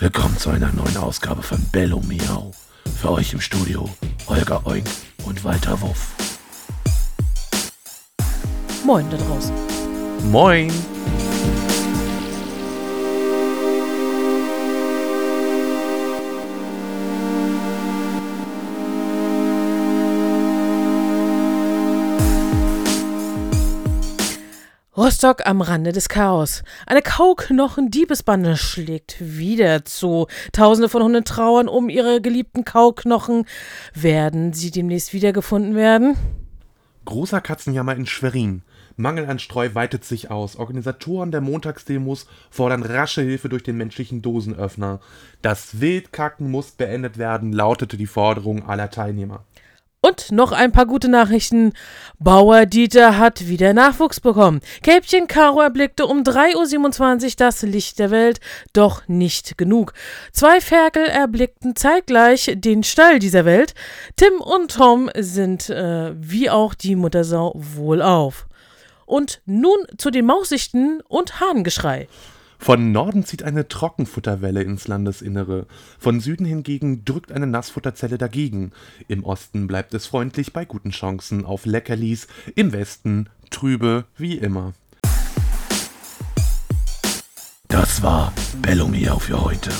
Willkommen zu einer neuen Ausgabe von Bello Miau. Für euch im Studio Holger Oink und Walter Wuff. Moin da draußen. Moin. Rostock am Rande des Chaos. Eine Kauknochen-Diebesbande schlägt wieder zu. Tausende von Hunden trauern um ihre geliebten Kauknochen. Werden sie demnächst wiedergefunden werden? Großer Katzenjammer in Schwerin. Mangel an Streu weitet sich aus. Organisatoren der Montagsdemos fordern rasche Hilfe durch den menschlichen Dosenöffner. Das Wildkacken muss beendet werden, lautete die Forderung aller Teilnehmer. Und noch ein paar gute Nachrichten. Bauer Dieter hat wieder Nachwuchs bekommen. Kälbchen Caro erblickte um 3.27 Uhr das Licht der Welt, doch nicht genug. Zwei Ferkel erblickten zeitgleich den Stall dieser Welt. Tim und Tom sind, äh, wie auch die Muttersau, wohlauf. Und nun zu den Maussichten und Hahngeschrei. Von Norden zieht eine Trockenfutterwelle ins Landesinnere. Von Süden hingegen drückt eine Nassfutterzelle dagegen. Im Osten bleibt es freundlich bei guten Chancen auf Leckerlis. Im Westen trübe wie immer. Das war Bello Miau für heute.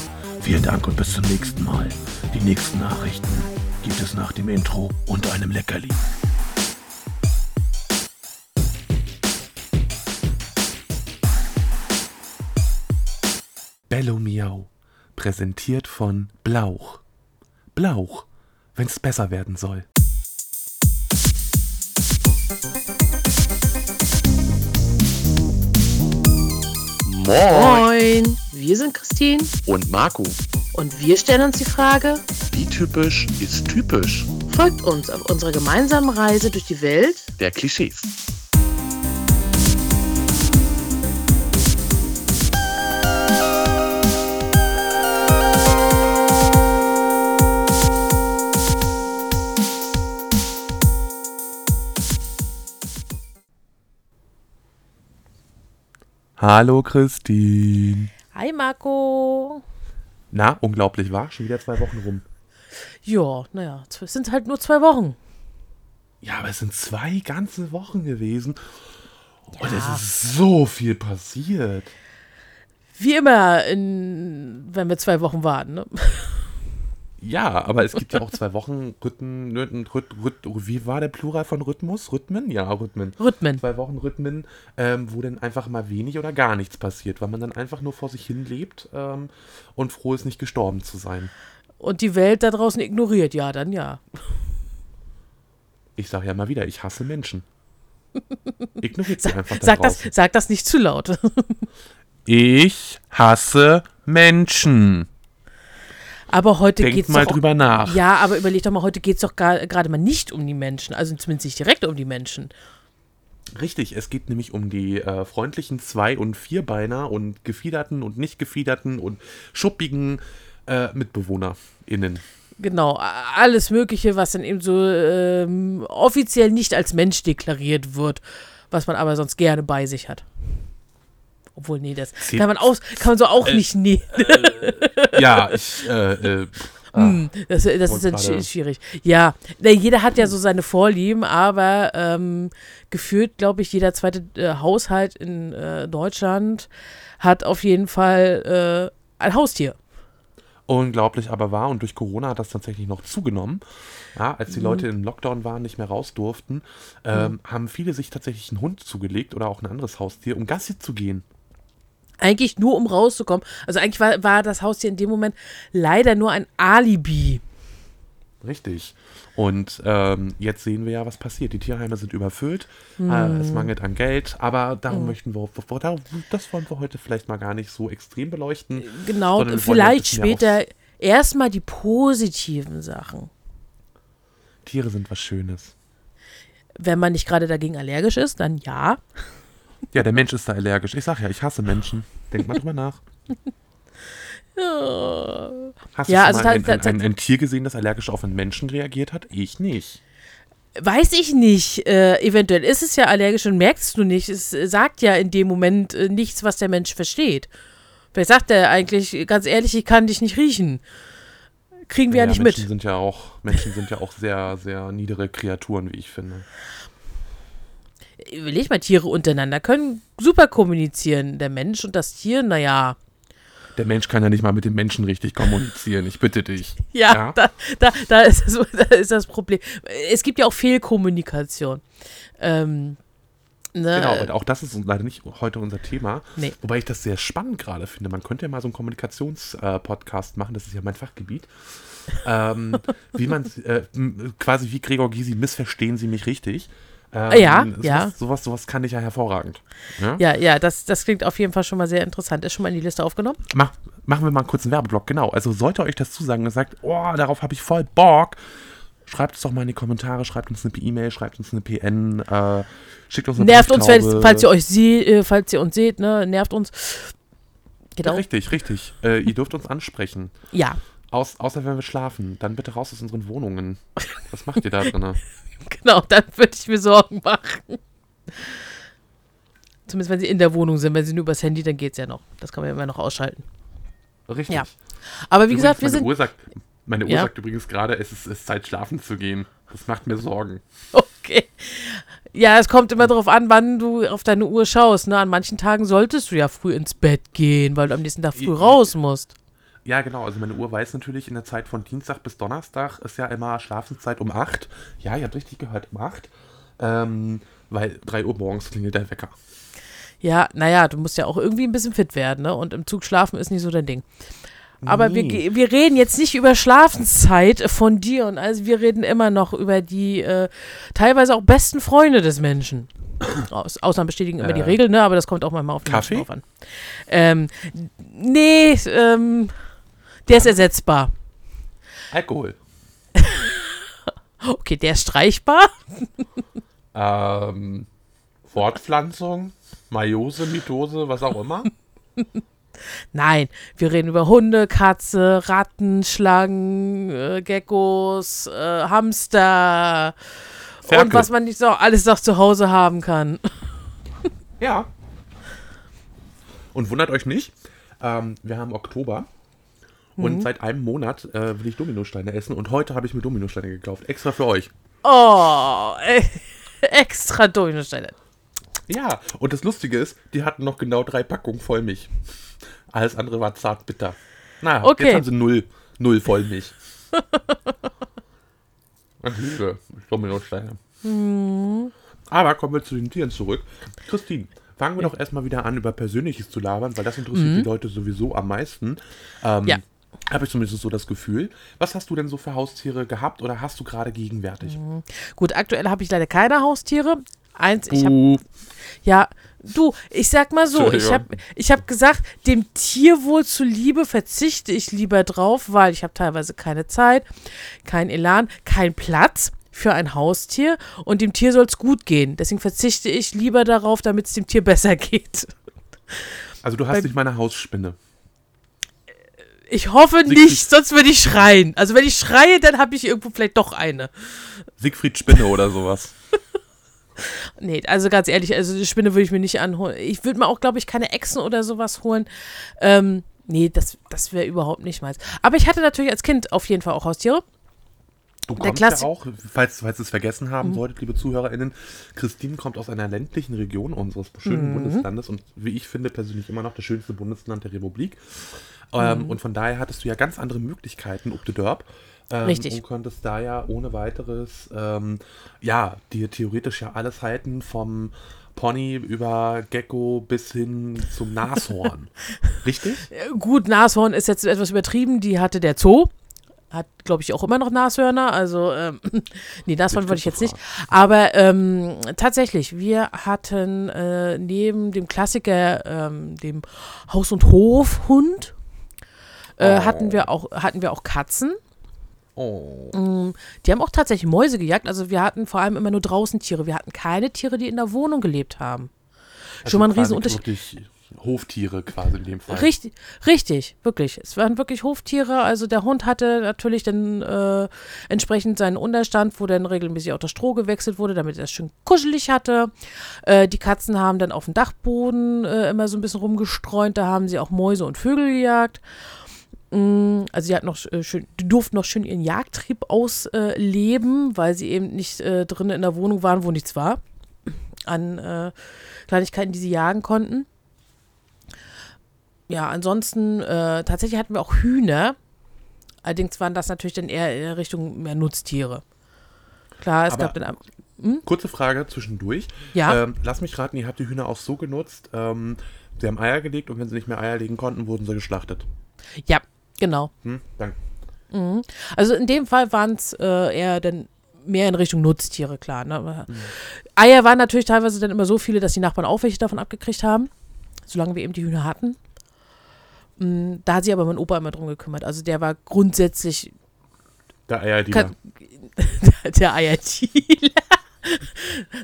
Vielen Dank und bis zum nächsten Mal. Die nächsten Nachrichten gibt es nach dem Intro und einem Leckerli. Bello Miau. Präsentiert von Blauch. Blauch, wenn's besser werden soll. Moin. Wir sind Christine Und Marco. und wir stellen uns die Frage, Wie typisch ist typisch? folgt uns auf unserer gemeinsamen Reise durch die Welt Der Klischees. Hallo Christine. Hi Marco. Na, unglaublich war? Schon wieder zwei Wochen rum. Ja, naja, es sind halt nur zwei Wochen. Ja, aber es sind zwei ganze Wochen gewesen. Und Ja. es ist so viel passiert. Wie immer, in, wenn wir zwei Wochen warten. Ne? Ja, aber es gibt ja auch zwei Wochen Rhythmen, Rhythmen, Rhythmen, Rhythmen, wie war der Plural von Rhythmus? Rhythmen? Ja, Rhythmen. Rhythmen. Zwei Wochen Rhythmen, ähm, wo dann einfach mal wenig oder gar nichts passiert, weil man dann einfach nur vor sich hin lebt ähm, und froh ist, nicht gestorben zu sein. Und die Welt da draußen ignoriert. Ja, dann ja. Ich sage ja mal wieder, ich hasse Menschen. Ignoriert sie einfach da Sag das, draußen. sag das nicht zu laut. Ich hasse Menschen. Aber heute Denkt geht's mal doch. drüber nach. Ja, aber überleg doch mal, heute geht es doch gerade mal nicht um die Menschen. Also zumindest nicht direkt um die Menschen. Richtig, es geht nämlich um die äh, freundlichen Zwei- und Vierbeiner und gefiederten und nicht gefiederten und schuppigen äh, MitbewohnerInnen. Genau, alles Mögliche, was dann eben so ähm, offiziell nicht als Mensch deklariert wird, was man aber sonst gerne bei sich hat. Obwohl, nee, das kann man, aus, kann man so auch Äh, nicht nehmen. Ja, ich, äh, äh, ah, Das, das ist dann gerade- schwierig. Ja, jeder hat ja so seine Vorlieben, aber ähm, gefühlt, glaube ich, jeder zweite äh, Haushalt in äh, Deutschland hat auf jeden Fall äh, ein Haustier. unglaublich aber wahr und durch Corona hat das tatsächlich noch zugenommen. Ja, als die Leute im Lockdown waren, nicht mehr raus durften, ähm, haben viele sich tatsächlich einen Hund zugelegt oder auch ein anderes Haustier, um Gassi zu gehen. Eigentlich nur, um rauszukommen. Also eigentlich war, war das Haustier in dem Moment leider nur ein Alibi. Richtig. Und ähm, jetzt sehen wir ja, was passiert. Die Tierheime sind überfüllt, äh, es mangelt an Geld, aber darum möchten wir, das wollen wir heute vielleicht mal gar nicht so extrem beleuchten. Genau, ja ein vielleicht später erstmal die positiven Sachen. Tiere sind was Schönes. Wenn man nicht gerade dagegen allergisch ist, dann ja. Ja, der Mensch ist da allergisch. Ich sag ja, ich hasse Menschen. Denk mal drüber nach. Hast Ja, du also schon mal ein, ein, ein, ein Tier gesehen, das allergisch auf einen Menschen reagiert hat? Ich nicht. Weiß ich nicht. Äh, eventuell ist es ja allergisch und merkst du nicht. Es sagt ja in dem Moment äh, nichts, was der Mensch versteht. Wer sagt der eigentlich, ganz ehrlich, ich kann dich nicht riechen? Kriegen wir ja, nicht Menschen mit. Sind ja auch, Menschen sind ja auch sehr, sehr niedere Kreaturen, wie ich finde. Überleg mal, Tiere untereinander können super kommunizieren. Der Mensch und das Tier, naja. Der Mensch kann ja nicht mal mit dem Menschen richtig kommunizieren, ich bitte dich. Ja, ja? Da, da, da, ist das, da ist das Problem. Es gibt ja auch Fehlkommunikation. Ähm, Ne? Genau, und auch das ist leider nicht heute unser Thema. Nee. Wobei ich das sehr spannend gerade finde. Man könnte ja mal so einen Kommunikationspodcast äh, machen, das ist ja mein Fachgebiet. ähm, wie man äh, quasi wie Gregor Gysi, missverstehen Sie mich richtig? Ähm, ja, sowas, ja. Sowas, sowas kann ich ja hervorragend. Ja, ja, ja das, das klingt auf jeden Fall schon mal sehr interessant. Ist schon mal in die Liste aufgenommen? Mach, machen wir mal einen kurzen Werbeblock, genau. Also sollte euch das zusagen und sagt, oh, darauf habe ich voll Bock, schreibt es doch mal in die Kommentare, schreibt uns eine E-Mail, schreibt uns eine PN, äh, schickt uns eine Nervt uns, falls, falls, ihr euch seht, äh, falls ihr uns seht, ne, nervt uns. Genau. Ja, richtig, richtig. Äh, ihr dürft uns ansprechen. Ja. Aus, außer wenn wir schlafen. Dann bitte raus aus unseren Wohnungen. Was macht ihr da drin? genau, dann würde ich mir Sorgen machen. Zumindest wenn sie in der Wohnung sind. Wenn sie nur übers Handy, dann geht es ja noch. Das kann man ja immer noch ausschalten. Richtig. Ja. Aber wie Übrigens, gesagt, wir sind. Uhr sagt, meine Uhr ja. sagt übrigens gerade, es ist, es ist Zeit, schlafen zu gehen. Das macht mir Sorgen. Okay. Ja, es kommt immer darauf an, wann du auf deine Uhr schaust. Ne? An manchen Tagen solltest du ja früh ins Bett gehen, weil du am nächsten Tag früh raus musst. Ja, genau. Also meine Uhr weiß natürlich, in der Zeit von Dienstag bis Donnerstag ist ja immer Schlafenszeit um 8. Ja, ihr habt richtig gehört, um 8. Ähm, weil 3 Uhr morgens klingelt der Wecker. Ja, naja, du musst ja auch irgendwie ein bisschen fit werden, ne? Und im Zug schlafen ist nicht so dein Ding. Aber nee. wir, wir reden jetzt nicht über Schlafenszeit von dir und also wir reden immer noch über die äh, teilweise auch besten Freunde des Menschen. Aus, Ausnahmen bestätigen immer äh, die Regel, ne? Aber das kommt auch manchmal auf den Kaffee? Menschen an. Ähm, nee, ähm, der ist ersetzbar. Alkohol. okay, der ist streichbar. ähm, Fortpflanzung, Meiose, Mitose, was auch immer. Nein, wir reden über Hunde, Katze, Ratten, Schlangen, äh, Geckos, äh, Hamster Ferkel. und was man nicht so alles noch zu Hause haben kann. Ja. Und wundert euch nicht, ähm, wir haben Oktober und mhm. seit einem Monat äh, will ich Dominosteine essen und heute habe ich mir Dominosteine gekauft, extra für euch. Oh, äh, extra Dominosteine. Ja, und das Lustige ist, die hatten noch genau drei Packungen Vollmilch. Alles andere war zart bitter. Na, okay. jetzt haben sie null, null Vollmilch. Liebe Dominosteine. Mhm. Aber kommen wir zu den Tieren zurück. Christine, fangen wir doch erstmal wieder an, über Persönliches zu labern, weil das interessiert mhm. die Leute sowieso am meisten. Ähm, ja. Habe ich zumindest so das Gefühl. Was hast du denn so für Haustiere gehabt oder hast du gerade gegenwärtig? Mhm. Gut, aktuell habe ich leider keine Haustiere. Eins, ich habe. Ja, du, ich sag mal so, ich habe ich hab gesagt, dem Tierwohl zuliebe verzichte ich lieber drauf, weil ich habe teilweise keine Zeit, kein Elan, kein Platz für ein Haustier und dem Tier soll es gut gehen. Deswegen verzichte ich lieber darauf, damit es dem Tier besser geht. Also du hast Bei, nicht meine Hausspinne. Ich hoffe Siegfried. nicht, sonst würde ich schreien. Also wenn ich schreie, dann habe ich irgendwo vielleicht doch eine. Siegfried Spinne oder sowas. Nee, also ganz ehrlich, also die Spinne würde ich mir nicht anholen. Ich würde mir auch, glaube ich, keine Echsen oder sowas holen. Ähm, nee, das, das wäre überhaupt nicht meins. Aber ich hatte natürlich als Kind auf jeden Fall auch Haustiere. Du kommst ja auch, falls, falls ihr es vergessen haben mhm. solltet, liebe ZuhörerInnen, Christine kommt aus einer ländlichen Region unseres schönen mhm. Bundeslandes und wie ich finde persönlich immer noch das schönste Bundesland der Republik. Ähm, mhm. Und von daher hattest du ja ganz andere Möglichkeiten, ob du Dörp. Ähm, Richtig. Und konntest da ja ohne weiteres, ähm, ja, dir theoretisch ja alles halten vom Pony über Gecko bis hin zum Nashorn. Richtig? Gut, Nashorn ist jetzt etwas übertrieben. Die hatte der Zoo. Hat, glaube ich, auch immer noch Nashörner. Also, ähm, nee, Nashorn wollte ich jetzt nicht. Aber ähm, tatsächlich, wir hatten äh, neben dem Klassiker, ähm, dem Haus- und Hofhund, äh, oh. hatten, wir auch, hatten wir auch Katzen. Oh. Mm, die haben auch tatsächlich Mäuse gejagt. Also wir hatten vor allem immer nur draußen Tiere. Wir hatten keine Tiere, die in der Wohnung gelebt haben. Also Schon mal ein Riesenunterschied. Hoftiere quasi in dem Fall. Richtig, richtig, wirklich. Es waren wirklich Hoftiere. Also der Hund hatte natürlich dann äh, entsprechend seinen Unterstand, wo dann regelmäßig auch das Stroh gewechselt wurde, damit er es schön kuschelig hatte. Äh, die Katzen haben dann auf dem Dachboden äh, immer so ein bisschen rumgestreunt. Da haben sie auch Mäuse und Vögel gejagt. Mm, Also sie hat noch äh, schön, die durften noch schön ihren Jagdtrieb ausleben, weil sie eben nicht äh, drinnen in der Wohnung waren, wo nichts war. An äh, Kleinigkeiten, die sie jagen konnten. Ja, ansonsten, äh, tatsächlich hatten wir auch Hühner. Allerdings waren das natürlich dann eher in Richtung mehr Nutztiere. Klar, es Aber- gab dann. ab- Kurze Frage zwischendurch. Ja. Ähm, lass mich raten, ihr habt die Hühner auch so genutzt, ähm, sie haben Eier gelegt und wenn sie nicht mehr Eier legen konnten, wurden sie geschlachtet. Ja, genau. Hm? Danke. Mhm. Also in dem Fall waren es äh, eher dann mehr in Richtung Nutztiere, klar. Ne? Aber Eier waren natürlich teilweise dann immer so viele, dass die Nachbarn auch welche davon abgekriegt haben, solange wir eben die Hühner hatten. Mm, Da hat sich aber mein Opa immer drum gekümmert. Also der war grundsätzlich Der Eierdealer. Der Eierdealer.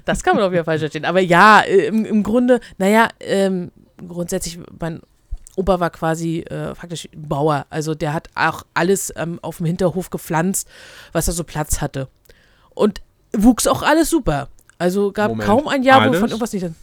Das kann man auf jeden Fall verstehen. Aber ja, äh, im, im Grunde, naja, ähm, grundsätzlich, mein Opa war quasi äh, faktisch Bauer. Also der hat auch alles ähm, auf dem Hinterhof gepflanzt, was da so Platz hatte. Und wuchs auch alles super. Also gab Moment. kaum ein Jahr, wo von irgendwas nicht.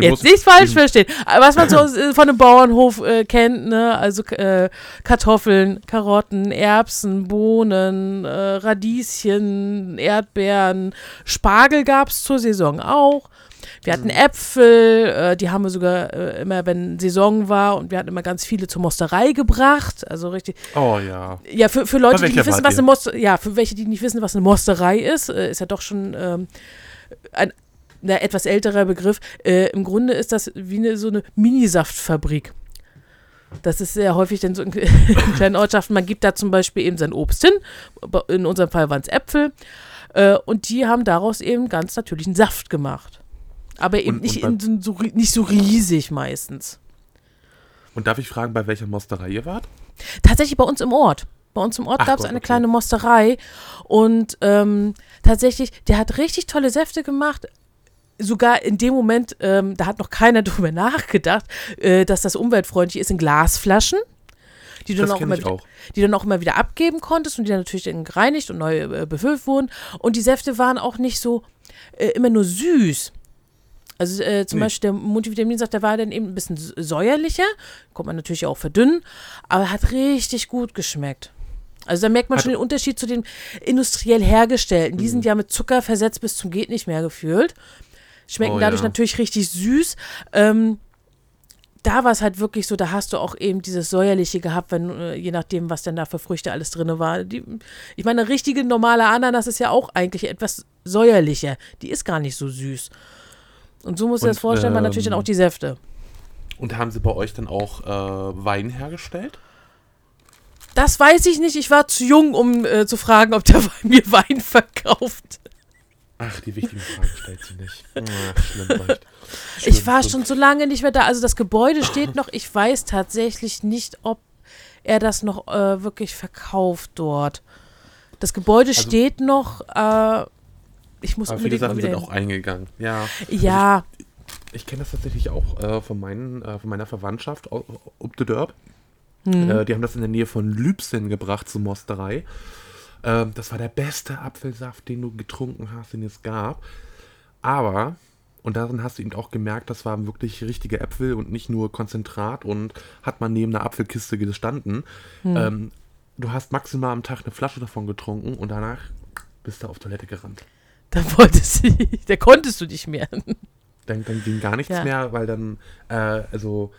Jetzt nicht falsch verstehen. Was man so äh, von einem Bauernhof äh, kennt, ne? Also äh, Kartoffeln, Karotten, Erbsen, Bohnen, äh, Radieschen, Erdbeeren, Spargel gab es zur Saison auch. Wir hatten Äpfel, äh, die haben wir sogar äh, immer, wenn Saison war, und wir hatten immer ganz viele zur Mosterei gebracht. Also richtig. Oh ja. Ja, für, für Leute, die nicht wissen, was eine Mosterei, ja, für welche, die nicht wissen, was eine Mosterei ist, ist ja doch schon ähm, ein na, etwas älterer Begriff. Äh, Im Grunde ist das wie eine, so eine Minisaftfabrik. Das ist sehr häufig dann so in, in kleinen Ortschaften. Man gibt da zum Beispiel eben sein Obst hin. In unserem Fall waren es Äpfel. Äh, und die haben daraus eben ganz natürlichen Saft gemacht. Aber eben Und- nicht, und in, so, nicht so riesig meistens. Und darf ich fragen, bei welcher Mosterei ihr wart? Tatsächlich bei uns im Ort. Bei uns im Ort gab es eine okay. kleine Mosterei und ähm, tatsächlich, der hat richtig tolle Säfte gemacht. Sogar in dem Moment, ähm, da hat noch keiner drüber nachgedacht, äh, dass das umweltfreundlich ist in Glasflaschen, die du, Das dann auch immer auch. die dann auch immer wieder abgeben konntest und die dann natürlich dann gereinigt und neu äh, befüllt wurden. Und die Säfte waren auch nicht so äh, immer nur süß. Also äh, zum Nee. Beispiel der Multivitaminsaft, der war dann eben ein bisschen säuerlicher, konnte man natürlich auch verdünnen, aber hat richtig gut geschmeckt. Also da merkt man schon den Unterschied zu den industriell hergestellten. Die sind Mhm. ja mit Zucker versetzt bis zum geht nicht mehr gefühlt. Schmecken Oh, dadurch ja. natürlich richtig süß. Ähm, da war es halt wirklich so, da hast du auch eben dieses säuerliche gehabt, wenn äh, je nachdem, was denn da für Früchte alles drin war. Die, ich meine, eine richtige normale Ananas ist ja auch eigentlich etwas säuerlicher. Die ist gar nicht so süß. Und so muss ich das vorstellen, man natürlich dann ähm, auch die Säfte. Und haben sie bei euch dann auch äh, Wein hergestellt? Das weiß ich nicht. Ich war zu jung, um äh, zu fragen, ob der Wein mir Wein verkauft. Ach, die wichtigen Fragen stellt sie nicht. Ach, schlimm, echt. Ich Schlimm, war schlimm. schon so lange nicht mehr da. Also das Gebäude steht noch. Ich weiß tatsächlich nicht, ob er das noch äh, wirklich verkauft dort. Das Gebäude Also- steht noch. Äh, ich muss Aber viele unbedingt mal Sachen sind auch eingegangen. Ja. Ja, Ich kenne das tatsächlich auch äh, von, meinen, äh, von meiner Verwandtschaft up the Derb. hm. Äh, die haben das in der Nähe von Lübsen gebracht zur Mosterei. Ähm, das war der beste Apfelsaft, den du getrunken hast, den es gab. Aber, und darin hast du eben auch gemerkt, das waren wirklich richtige Äpfel und nicht nur Konzentrat und hat man neben einer Apfelkiste gestanden. Hm. Ähm, du hast maximal am Tag eine Flasche davon getrunken und danach bist du auf Toilette gerannt. da wollte sie. Da konntest du nicht mehr. Dann, dann ging gar nichts Ja. mehr, weil dann, äh, also,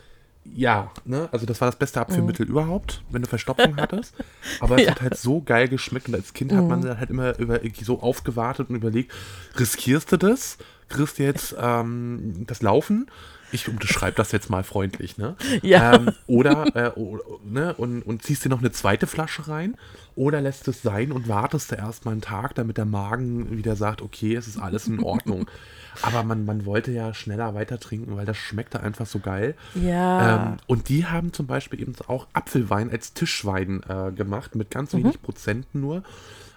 ja, ne, also das war das beste Abführmittel überhaupt, wenn du Verstopfung hattest. Aber es Mhm. Ja. hat halt so geil geschmeckt und als Kind hat man dann halt immer über, irgendwie so aufgewartet und überlegt, riskierst du das? Kriegst du jetzt ähm, das Laufen? Ich unterschreibe das jetzt mal freundlich, ne? Ja. Ähm, oder, äh, o- ne, und, und ziehst dir noch eine zweite Flasche rein oder lässt es sein und wartest da erstmal einen Tag, damit der Magen wieder sagt, okay, es ist alles in Ordnung. Aber man, man wollte ja schneller weiter trinken, weil das schmeckte einfach so geil. Ja. Ähm, und die haben zum Beispiel eben auch Apfelwein als Tischwein äh, gemacht, mit ganz Mhm. wenig Prozenten nur.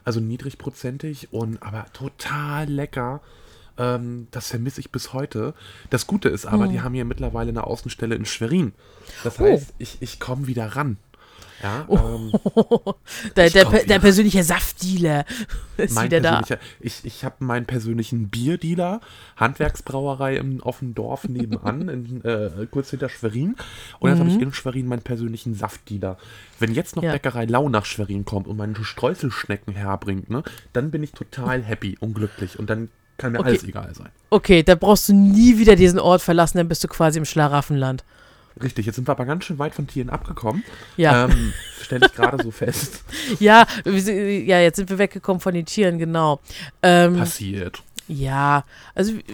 Also niedrigprozentig und aber total lecker. Ähm, das vermisse ich bis heute. Das Gute ist aber, die haben hier mittlerweile eine Außenstelle in Schwerin. Das Oh. heißt, ich, ich komme wieder ran. Ja, ähm, Der, Ich der, der wieder. persönliche Saftdealer ist mein wieder da. ich, ich habe meinen persönlichen Bierdealer, Handwerksbrauerei im offenen Dorf nebenan, in, äh, kurz hinter Schwerin. Und jetzt habe ich in Schwerin meinen persönlichen Saftdealer. Wenn jetzt noch Mhm. Ja. Bäckerei Lau nach Schwerin kommt und meine Streuselschnecken herbringt, ne, dann bin ich total happy und glücklich. Und dann kann mir Okay. alles egal sein. Okay, da brauchst du nie wieder diesen Ort verlassen, dann bist du quasi im Schlaraffenland. Richtig, jetzt sind wir aber ganz schön weit von Tieren abgekommen. Ja. Ähm, Stelle ich gerade so fest. Ja, ja, jetzt sind wir weggekommen von den Tieren, genau. Ähm, Passiert. ja, also wie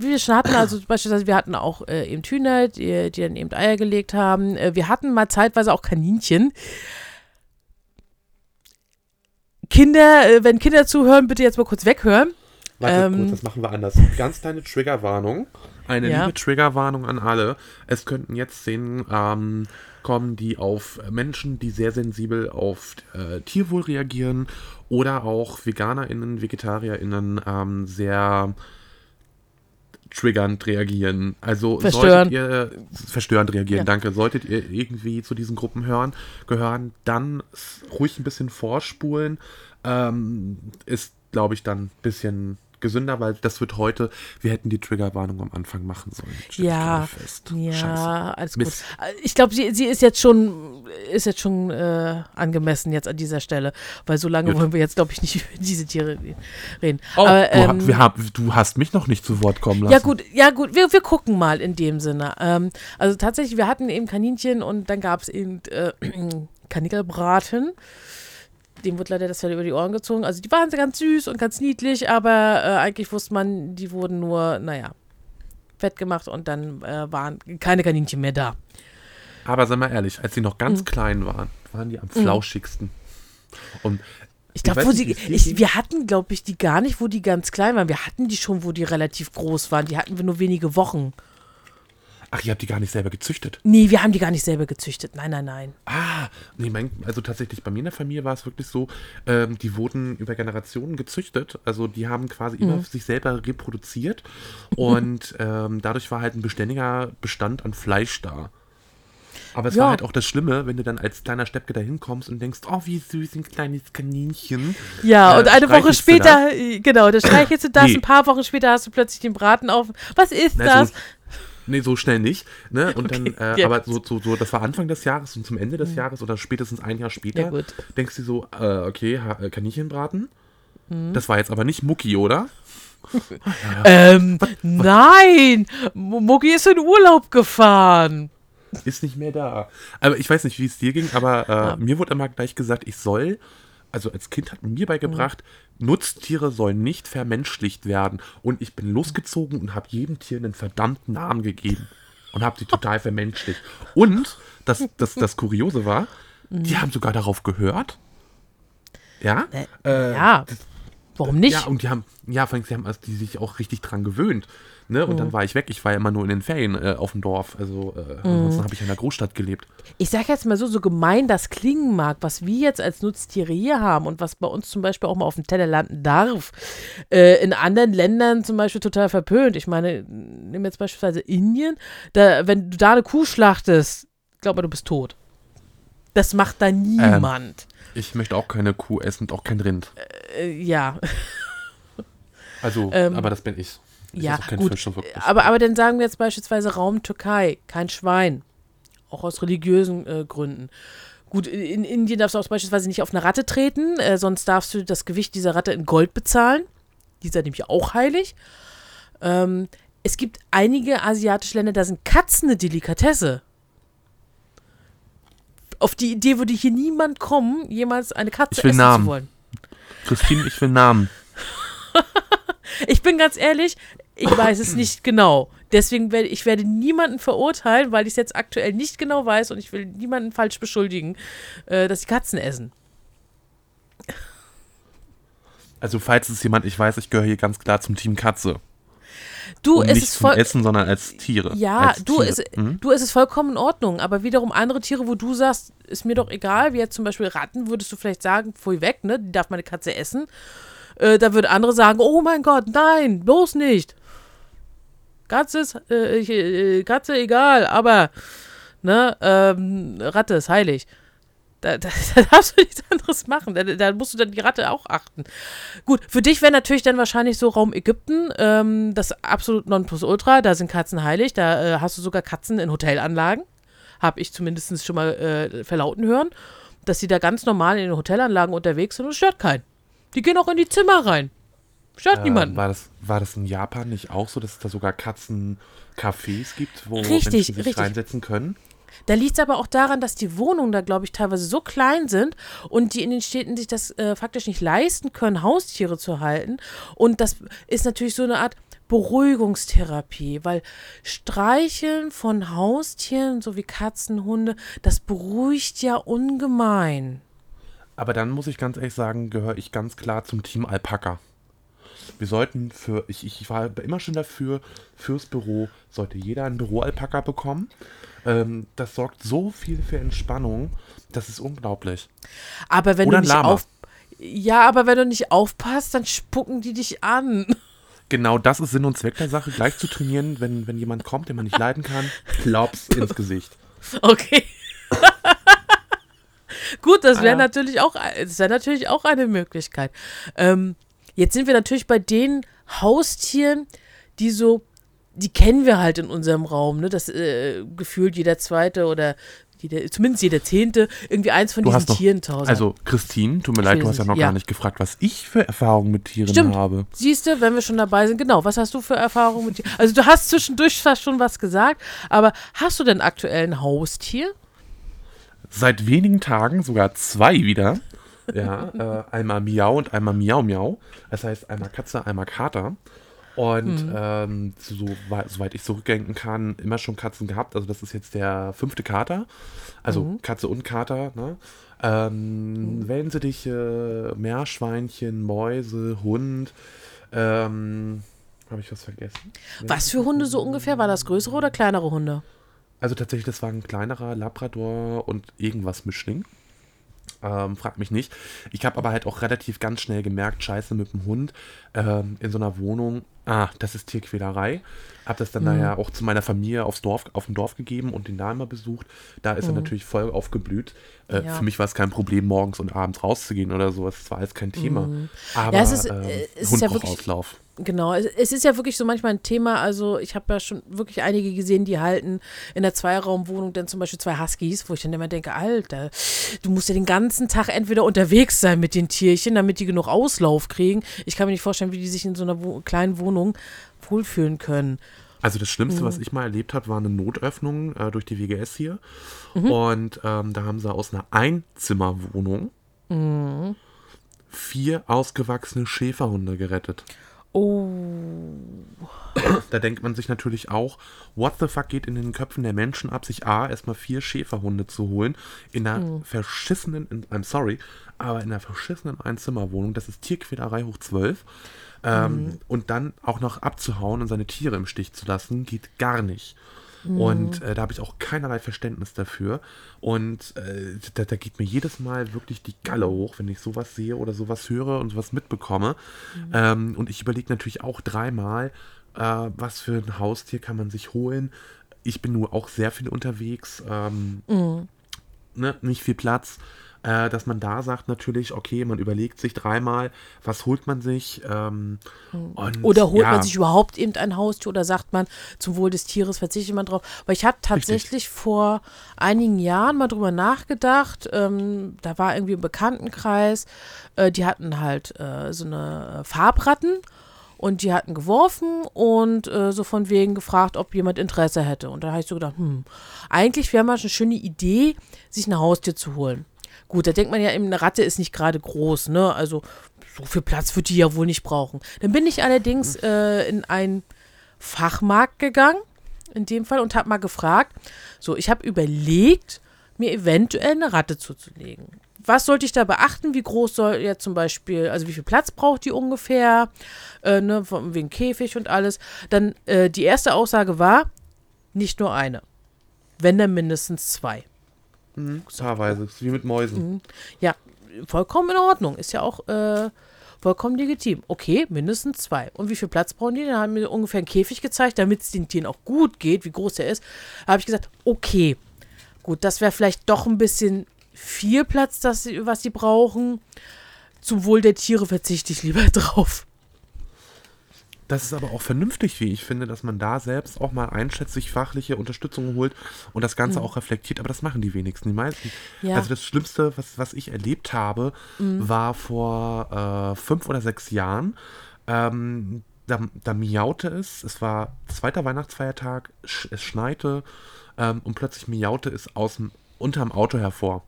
wie wir schon hatten, also beispielsweise wir hatten auch äh, eben Hühner, die, die dann eben Eier gelegt haben. Äh, wir hatten mal zeitweise auch Kaninchen. Kinder, äh, wenn Kinder zuhören, bitte jetzt mal kurz weghören. Warte Ähm, kurz, das machen wir anders. Ganz kleine Triggerwarnung. Eine Ja. liebe Triggerwarnung an alle. Es könnten jetzt Szenen ähm, kommen, die auf Menschen, die sehr sensibel auf äh, Tierwohl reagieren oder auch VeganerInnen, VegetarierInnen ähm, sehr triggernd reagieren. Also Verstören. solltet ihr verstörend reagieren, Ja. danke. Solltet ihr irgendwie zu diesen Gruppen hören, gehören, dann ruhig ein bisschen vorspulen. Ähm, ist, glaube ich, dann ein bisschen gesünder, weil das wird heute, wir hätten die Triggerwarnung am Anfang machen sollen. Ja, ja, Scheiße. alles gut. Mist. Ich glaube, sie, sie ist jetzt schon, ist jetzt schon äh, angemessen jetzt an dieser Stelle, weil so lange Gut. wollen wir jetzt, glaube ich, nicht über diese Tiere reden. Oh, Aber, du, ähm, wir hab, du hast mich noch nicht zu Wort kommen lassen. Ja gut, ja gut, wir, wir gucken mal in dem Sinne. Ähm, also tatsächlich, wir hatten eben Kaninchen und dann gab es eben äh, Kanickelbraten. Dem wurde leider das Fell über die Ohren gezogen. Also die waren ganz süß und ganz niedlich, aber äh, eigentlich wusste man, die wurden nur, naja, fett gemacht und dann äh, waren keine Kaninchen mehr da. Aber sei mal ehrlich, als sie noch ganz klein waren, waren die am flauschigsten. Und Ich glaube, wo sie, die- ich, wir hatten, glaube ich, die gar nicht, wo die ganz klein waren. Wir hatten die schon, wo die relativ groß waren. Die hatten wir nur wenige Wochen. Ach, ihr habt die gar nicht selber gezüchtet. Nee, wir haben die gar nicht selber gezüchtet. Nein, nein, nein. Ah, nee, mein, also tatsächlich bei mir in der Familie war es wirklich so, ähm, die wurden über Generationen gezüchtet. Also die haben quasi Mhm. immer sich selber reproduziert und ähm, dadurch war halt ein beständiger Bestand an Fleisch da. Aber es Ja. war halt auch das Schlimme, wenn du dann als kleiner Steppke da hinkommst und denkst, oh, wie süß, ein kleines Kaninchen. Ja, Äh, und eine Woche später, äh, genau, da streichelst du das, Nee. ein paar Wochen später hast du plötzlich den Braten auf. Was ist Na, das? So, nee, so schnell nicht. Ne? Und Okay, dann, äh, ja. aber so, so, so, das war Anfang des Jahres und zum Ende des Jahres oder spätestens ein Jahr später, Ja, denkst du so, äh, okay, äh, Kaninchenbraten? Mhm. Das war jetzt aber nicht Mucki, oder? Ähm, nein, Mucki ist in Urlaub gefahren. Ist nicht mehr da. Aber ich weiß nicht, wie es dir ging, aber äh, mir wurde immer gleich gesagt, ich soll, also als Kind hat man mir beigebracht, Nutztiere sollen nicht vermenschlicht werden. Und ich bin losgezogen und habe jedem Tier einen verdammten Namen gegeben. Und habe die total vermenschlicht. Und das, das, das Kuriose war, die haben sogar darauf gehört. Ja? Äh, ja, warum nicht? Ja, und die haben, ja, vor allem, sie haben also die sich auch richtig dran gewöhnt. Ne? Und dann war ich weg. Ich war ja immer nur in den Ferien äh, auf dem Dorf. Also äh, ansonsten habe ich in der Großstadt gelebt. Ich sage jetzt mal so, so gemein das klingen mag, was wir jetzt als Nutztiere hier haben und was bei uns zum Beispiel auch mal auf dem Teller landen darf, äh, in anderen Ländern zum Beispiel total verpönt. Ich meine, nimm jetzt beispielsweise Indien, da, wenn du da eine Kuh schlachtest, glaub mal, du bist tot. Das macht da niemand. Ich möchte auch keine Kuh essen und auch kein Rind. Äh, ja, Also, Ähm, aber das bin ich. Ja, gut. Aber, aber dann sagen wir jetzt beispielsweise Raum Türkei, kein Schwein. Auch aus religiösen äh, Gründen. Gut, in, in Indien darfst du auch beispielsweise nicht auf eine Ratte treten, äh, sonst darfst du das Gewicht dieser Ratte in Gold bezahlen. Die ist ja nämlich auch heilig. Ähm, es gibt einige asiatische Länder, da sind Katzen eine Delikatesse. Auf die Idee würde hier niemand kommen, jemals eine Katze Ich will essen Namen. zu wollen. Christine, ich will Namen. Ich bin ganz ehrlich, ich weiß es nicht genau. Deswegen werde ich werde niemanden verurteilen, weil ich es jetzt aktuell nicht genau weiß und ich will niemanden falsch beschuldigen, äh, dass sie Katzen essen. Also, falls es jemand, ich weiß, ich gehöre hier ganz klar zum Team Katze. Du, und es nicht ist zum voll. Essen, sondern als Tiere. Ja, als du, Tiere. es, Mhm. du, es ist vollkommen in Ordnung, aber wiederum andere Tiere, wo du sagst, ist mir doch egal, wie jetzt zum Beispiel Ratten, würdest du vielleicht sagen, pfui weg, ne, die darf meine Katze essen. Äh, da würden andere sagen, oh mein Gott, nein, bloß nicht. Katze ist, äh, äh, Katze egal, aber ne, ähm, Ratte ist heilig. Da, da, da, darfst du nichts anderes machen. Da, da, musst du dann die Ratte auch achten. Gut, für dich wäre natürlich dann wahrscheinlich so Raum Ägypten ähm, das absolut Nonplusultra. Da sind Katzen heilig. Da äh, hast du sogar Katzen in Hotelanlagen. Habe ich zumindest schon mal äh, verlauten hören, dass sie da ganz normal in den Hotelanlagen unterwegs sind und es stört keinen. Die gehen auch in die Zimmer rein. Stört äh, niemanden. War das, war das in Japan nicht auch so, dass es da sogar Katzencafés gibt, wo richtig, Menschen sich richtig. reinsetzen können? Da liegt es aber auch daran, dass die Wohnungen da, glaube ich, teilweise so klein sind und die in den Städten sich das äh, faktisch nicht leisten können, Haustiere zu halten. Und das ist natürlich so eine Art Beruhigungstherapie, weil Streicheln von Haustieren, so wie Katzen, Hunde, das beruhigt ja ungemein. Aber dann muss ich ganz ehrlich sagen, gehöre ich ganz klar zum Team Alpaka. Wir sollten für, ich, ich war immer schon dafür, fürs Büro sollte jeder ein Büroalpaka bekommen. Ähm, das sorgt so viel für Entspannung, das ist unglaublich. Aber wenn Oder du nicht auf ja, aber wenn du nicht aufpasst, dann spucken die dich an. Genau das ist Sinn und Zweck der Sache, gleich zu trainieren, wenn, wenn jemand kommt, den man nicht leiden kann, plops ins Gesicht. Okay. Gut, das wäre Ah, ja. natürlich auch, das wäre natürlich auch eine Möglichkeit. Ähm, jetzt sind wir natürlich bei den Haustieren, die so, die kennen wir halt in unserem Raum, ne? Das äh, gefühlt jeder zweite oder jeder, zumindest jeder zehnte irgendwie eins von Du diesen Tieren zu Hause. Also, Christine, tut mir leid, du hast ja noch Ja. gar nicht gefragt, was ich für Erfahrungen mit Tieren Stimmt. habe. Siehst du, wenn wir schon dabei sind, genau, was hast du für Erfahrungen mit dir? Also du hast zwischendurch fast schon was gesagt, aber hast du denn aktuell ein Haustier? Seit wenigen Tagen, sogar zwei wieder. Ja, äh, einmal Miau und einmal Miau Miau. Das heißt einmal Katze, einmal Kater. Und ähm, so, wei- soweit ich zurückdenken kann, immer schon Katzen gehabt. Also das ist jetzt der fünfte Kater. Also Katze und Kater. Ne? Ähm, Wellensittiche, Meerschweinchen, Mäuse, Hund. Ähm, Habe ich was vergessen? Was für Hunde so ungefähr? War das größere oder kleinere Hunde? Also tatsächlich, das war ein kleinerer Labrador und irgendwas Mischling. Ähm, frag mich nicht. Ich habe aber halt auch relativ ganz schnell gemerkt, scheiße mit dem Hund ähm, in so einer Wohnung, ah, das ist Tierquälerei. Hab das dann daher auch zu meiner Familie aufs Dorf, auf dem Dorf gegeben und den da immer besucht. Da ist er natürlich voll aufgeblüht. Äh, Ja. Für mich war es kein Problem, morgens und abends rauszugehen oder sowas. Das war alles kein Thema. Aber Ja, es ist- ähm, äh, es ist Hund ja braucht wirklich- Auslauf. Genau, es, es ist ja wirklich so manchmal ein Thema. Also, ich habe ja schon wirklich einige gesehen, die halten in der Zweiraumwohnung dann zum Beispiel zwei Huskies, wo ich dann immer denke: Alter, du musst ja den ganzen Tag entweder unterwegs sein mit den Tierchen, damit die genug Auslauf kriegen. Ich kann mir nicht vorstellen, wie die sich in so einer wo kleinen Wohnung wohlfühlen können. Also das Schlimmste, Mhm. was ich mal erlebt habe, war eine Notöffnung äh, durch die WGS hier. Mhm. Und ähm, da haben sie aus einer Einzimmerwohnung Mhm. vier ausgewachsene Schäferhunde gerettet. Oh, Da denkt man sich natürlich auch, what the fuck geht in den Köpfen der Menschen ab, sich A, erstmal vier Schäferhunde zu holen, in einer Mhm. verschissenen, in, I'm sorry, aber in einer verschissenen Einzimmerwohnung, das ist Tierquälerei hoch 12, ähm, Mhm. und dann auch noch abzuhauen und seine Tiere im Stich zu lassen, geht gar nicht. Und äh, da habe ich auch keinerlei Verständnis dafür. Und äh, da, da geht mir jedes Mal wirklich die Galle hoch, wenn ich sowas sehe oder sowas höre und sowas mitbekomme. Ähm, und ich überlege natürlich auch dreimal, äh, was für ein Haustier kann man sich holen. Ich bin nur auch sehr viel unterwegs, ähm, ne, nicht viel Platz. Äh, dass man da sagt natürlich, okay, man überlegt sich dreimal, was holt man sich. Ähm, und, Oder holt ja, man sich überhaupt eben ein Haustier oder sagt man, zum Wohl des Tieres verzichtet man drauf? Weil ich habe tatsächlich vor einigen Jahren mal drüber nachgedacht. Ähm, da war irgendwie im Bekanntenkreis, äh, die hatten halt äh, so eine Farbratten und die hatten geworfen und äh, so von wegen gefragt, ob jemand Interesse hätte. Und da habe ich so gedacht, hm, eigentlich wäre mal eine schöne Idee, sich ein Haustier zu holen. Gut, da denkt man ja, eben, eine Ratte ist nicht gerade groß, ne? Also so viel Platz wird die ja wohl nicht brauchen. Dann bin ich allerdings äh, in einen Fachmarkt gegangen, in dem Fall, und habe mal gefragt, so, ich habe überlegt, mir eventuell eine Ratte zuzulegen. Was sollte ich da beachten? Wie groß soll jetzt zum Beispiel, also wie viel Platz braucht die ungefähr? Äh, ne, von wegen Käfig und alles. Dann äh, die erste Aussage war, nicht nur eine. Wenn dann mindestens zwei. Paarweise, ist wie mit Mäusen. Ja, vollkommen in Ordnung. Ist ja auch äh, Vollkommen legitim. Okay, mindestens zwei. Und wie viel Platz brauchen die? Dann haben mir ungefähr einen Käfig gezeigt, damit es den Tieren auch gut geht, wie groß der ist. Da habe ich gesagt, okay, gut, das wäre vielleicht doch ein bisschen viel Platz, das, was sie brauchen. Zum Wohl der Tiere verzichte ich lieber drauf. Das ist aber auch vernünftig, wie ich finde, dass man da selbst auch mal einschätzt, sich fachliche Unterstützung holt und das Ganze auch reflektiert. Aber das machen die wenigsten, die meisten. Ja. Also das Schlimmste, was, was ich erlebt habe, war vor äh, fünf oder sechs Jahren. Ähm, da, da miaute es. Es war zweiter Weihnachtsfeiertag, es schneite ähm, und plötzlich miaute es aus dem, unterm Auto hervor.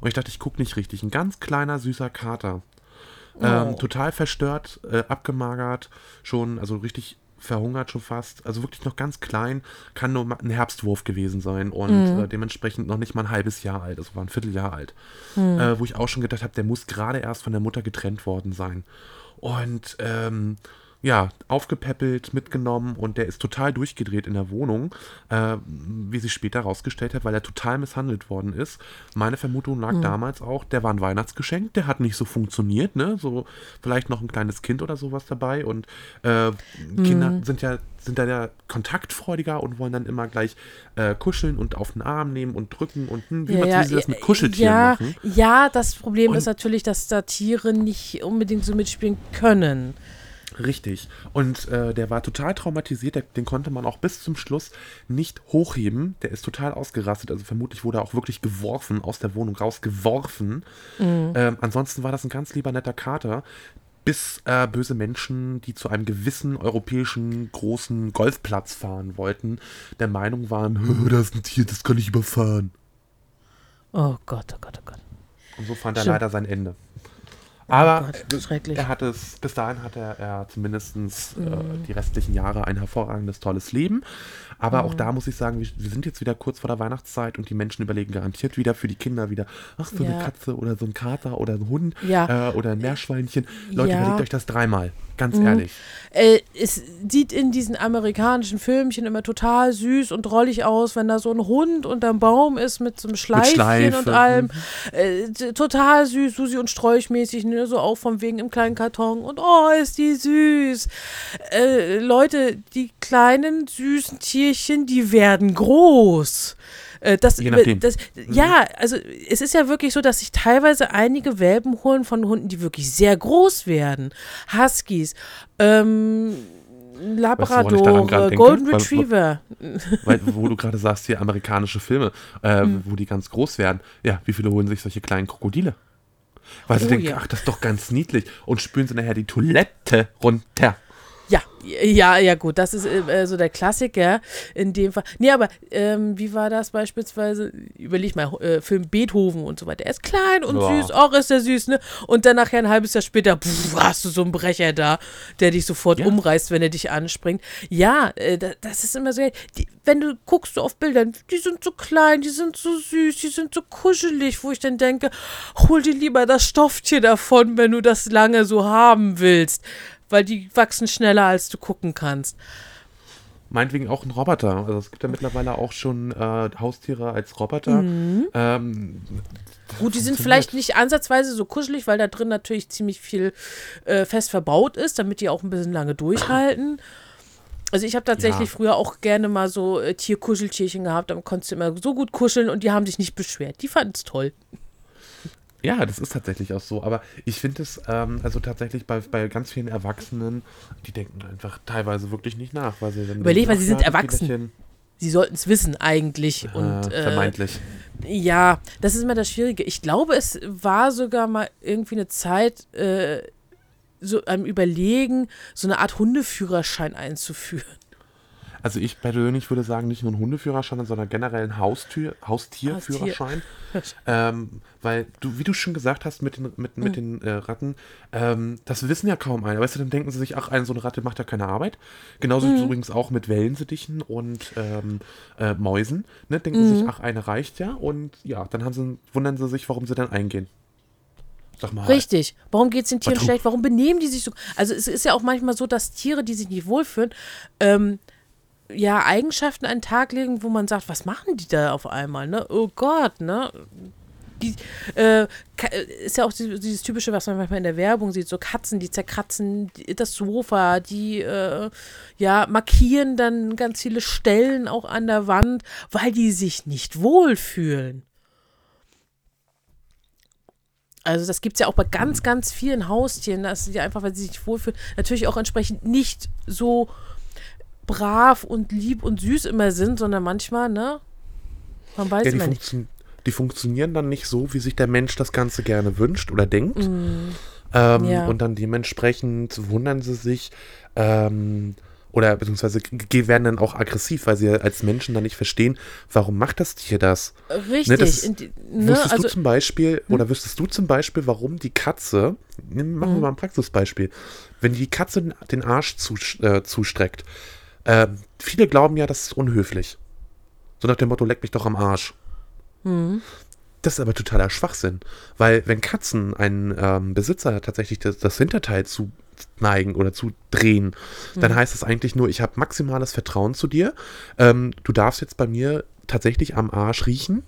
Und ich dachte, ich gucke nicht richtig. Ein ganz kleiner, süßer Kater. Ähm, Oh. total verstört, äh, abgemagert, schon, also richtig verhungert schon fast. Also wirklich noch ganz klein, kann nur ein Herbstwurf gewesen sein und äh, dementsprechend noch nicht mal ein halbes Jahr alt, also war ein Vierteljahr alt. Äh, wo ich auch schon gedacht habe, der muss gerade erst von der Mutter getrennt worden sein. Und ähm, ja, aufgepäppelt, mitgenommen und der ist total durchgedreht in der Wohnung, äh, wie sich später herausgestellt hat, weil er total misshandelt worden ist. Meine Vermutung lag damals auch, der war ein Weihnachtsgeschenk, der hat nicht so funktioniert, ne? So vielleicht noch ein kleines Kind oder sowas dabei und äh, Kinder sind ja sind da ja kontaktfreudiger und wollen dann immer gleich äh, kuscheln und auf den Arm nehmen und drücken und hm, wie, man, wie sie das mit Kuscheltieren ja, machen. Ja, das Problem Und- ist natürlich, dass da Tiere nicht unbedingt so mitspielen können. Richtig. Und äh, der war total traumatisiert. Der, den konnte man auch bis zum Schluss nicht hochheben. Der ist total ausgerastet. Also vermutlich wurde er auch wirklich geworfen, aus der Wohnung rausgeworfen. Ähm, ansonsten war das ein ganz lieber netter Kater. Bis äh, böse Menschen, die zu einem gewissen europäischen großen Golfplatz fahren wollten, der Meinung waren, da ist ein Tier, das kann ich überfahren. Oh Gott, oh Gott, oh Gott. Und so fand er leider sein Ende. Aber Gott, äh, er hat es, bis dahin hatte er, er zumindest Mhm. äh, die restlichen Jahre ein hervorragendes, tolles Leben. Aber Mhm. auch da muss ich sagen, wir, wir sind jetzt wieder kurz vor der Weihnachtszeit und die Menschen überlegen garantiert wieder für die Kinder wieder, ach, so eine Ja. Katze oder so ein Kater oder ein Hund Ja. äh, oder ein Meerschweinchen. Leute, Ja. Überlegt euch das dreimal. Ganz ehrlich. Äh, es sieht in diesen amerikanischen Filmchen immer total süß und drollig aus, wenn da so ein Hund unterm Baum ist mit so einem Schleifchen Schleife, und allem. Äh, t- total süß, Susi und Sträuchmäßig, ne? so auch von wegen im kleinen Karton. Und oh, ist die süß. Äh, Leute, die kleinen süßen Tierchen, die werden groß. Äh, Das, Je nachdem. das, ja, also es ist ja wirklich so, dass sich teilweise einige Welpen holen von Hunden, die wirklich sehr groß werden. Huskies, ähm, Labrador, denke? Golden Weil- Retriever. Weil, wo du gerade sagst, hier amerikanische Filme, äh, wo die ganz groß werden. Ja, wie viele holen sich solche kleinen Krokodile? Weil sie Oh, denken, ja. ach, das ist doch ganz niedlich. Und spülen sie nachher die Toilette runter. Ja, ja, ja, gut, das ist äh, so der Klassiker in dem Fall. Nee, aber ähm, wie war das beispielsweise? Überleg mal, äh, Film Beethoven und so weiter. Er ist klein und Ja. süß, auch ist er süß, ne? Und dann nachher ein halbes Jahr später, pff, hast du so einen Brecher da, der dich sofort Ja. umreißt, wenn er dich anspringt. Ja, äh, da, das ist immer so, die, wenn du guckst du auf Bildern, die sind so klein, die sind so süß, die sind so kuschelig, wo ich dann denke, hol dir lieber das Stofftier davon, wenn du das lange so haben willst weil die wachsen schneller, als du gucken kannst. Meinetwegen auch ein Roboter. Also es gibt ja mittlerweile auch schon äh, Haustiere als Roboter. Mhm. Ähm, Gut, die sind vielleicht nicht ansatzweise so kuschelig, weil da drin natürlich ziemlich viel äh, fest verbaut ist, damit die auch ein bisschen lange durchhalten. Also ich habe tatsächlich Ja. früher auch gerne mal so äh, Tierkuscheltierchen gehabt, dann konntest du immer so gut kuscheln und die haben sich nicht beschwert. Die fanden es toll. Ja, das ist tatsächlich auch so. Aber ich finde es, ähm, also tatsächlich bei, bei ganz vielen Erwachsenen, die denken einfach teilweise wirklich nicht nach. Weil sie dann Überleg mal, sie sind ja, erwachsen. Sie sollten es wissen eigentlich. Und, äh, äh, vermeintlich. Ja, das ist immer das Schwierige. Ich glaube, es war sogar mal irgendwie eine Zeit, äh, so am Überlegen, so eine Art Hundeführerschein einzuführen. Also ich persönlich würde sagen, nicht nur ein Hundeführerschein, sondern generell ein Haustür, Haustierführerschein. ähm, weil du, wie du schon gesagt hast mit den, mit, mit den äh, Ratten, ähm, das wissen ja kaum einer. Weißt du, dann denken sie sich, ach, eine so eine Ratte macht ja keine Arbeit. Genauso es übrigens auch mit Wellensittichen und ähm, äh, Mäusen. Ne? Denken sie sich, ach, eine reicht ja. Und ja, dann haben sie, wundern sie sich, warum sie dann eingehen. Sag mal. Richtig. Warum geht es den Tieren schlecht? Warum benehmen die sich so? Also es ist ja auch manchmal so, dass Tiere, die sich nicht wohlfühlen, ähm, ja, Eigenschaften an den Tag legen, wo man sagt, was machen die da auf einmal, ne? Oh Gott, ne? die, äh, äh, ist ja auch die- dieses typische, was man manchmal in der Werbung sieht, so Katzen, die zerkratzen das Sofa, die äh, ja markieren dann ganz viele Stellen auch an der Wand, weil die sich nicht wohlfühlen. Also das gibt es ja auch bei ganz, ganz vielen Haustieren, dass die einfach, weil sie sich wohlfühlen, natürlich auch entsprechend nicht so brav und lieb und süß immer sind, sondern manchmal, ne? Man weiß Ja, die, immer nicht. die funktionieren dann nicht so, wie sich der Mensch das Ganze gerne wünscht oder denkt. Ähm, Mm. Ja. Und dann dementsprechend wundern sie sich ähm, oder beziehungsweise werden dann auch aggressiv, weil sie als Menschen dann nicht verstehen, warum macht das Tier das? Richtig. Ne, das- in die- ne, Wusstest also, du zum Beispiel, oder wüsstest du zum Beispiel, warum die Katze, machen wir mal ein Praxisbeispiel, wenn die Katze den- Arsch zus- äh, zustreckt, äh, viele glauben ja, das ist unhöflich. So nach dem Motto, leck mich doch am Arsch. Mhm. Das ist aber totaler Schwachsinn, weil wenn Katzen einen ähm, Besitzer tatsächlich das, das Hinterteil zu neigen oder zu drehen, dann Mhm. heißt das eigentlich nur, ich habe maximales Vertrauen zu dir. Ähm, du darfst jetzt bei mir tatsächlich am Arsch riechen,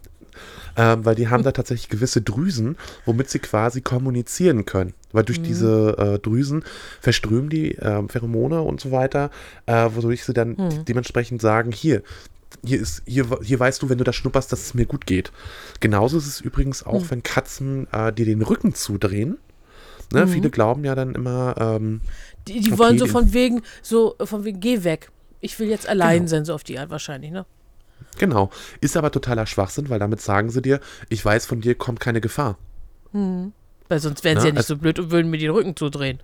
ähm, weil die haben da tatsächlich gewisse Drüsen, womit sie quasi kommunizieren können. Weil durch diese äh, Drüsen verströmen die äh, Pheromone und so weiter, äh, wodurch sie dann Hm. dementsprechend sagen, hier, hier ist, hier, hier weißt du, wenn du das schnupperst, dass es mir gut geht. Genauso ist es übrigens auch, Hm. wenn Katzen äh, dir den Rücken zudrehen. Ne? Viele glauben ja dann immer, ähm, die, die okay, wollen so von wegen, so von wegen, geh weg. Ich will jetzt allein Genau. sein, so auf die Art wahrscheinlich, ne? Genau, ist aber totaler Schwachsinn, weil damit sagen sie dir, ich weiß, von dir kommt keine Gefahr. Weil sonst wären sie Na, ja nicht also- so blöd und würden mir den Rücken zudrehen.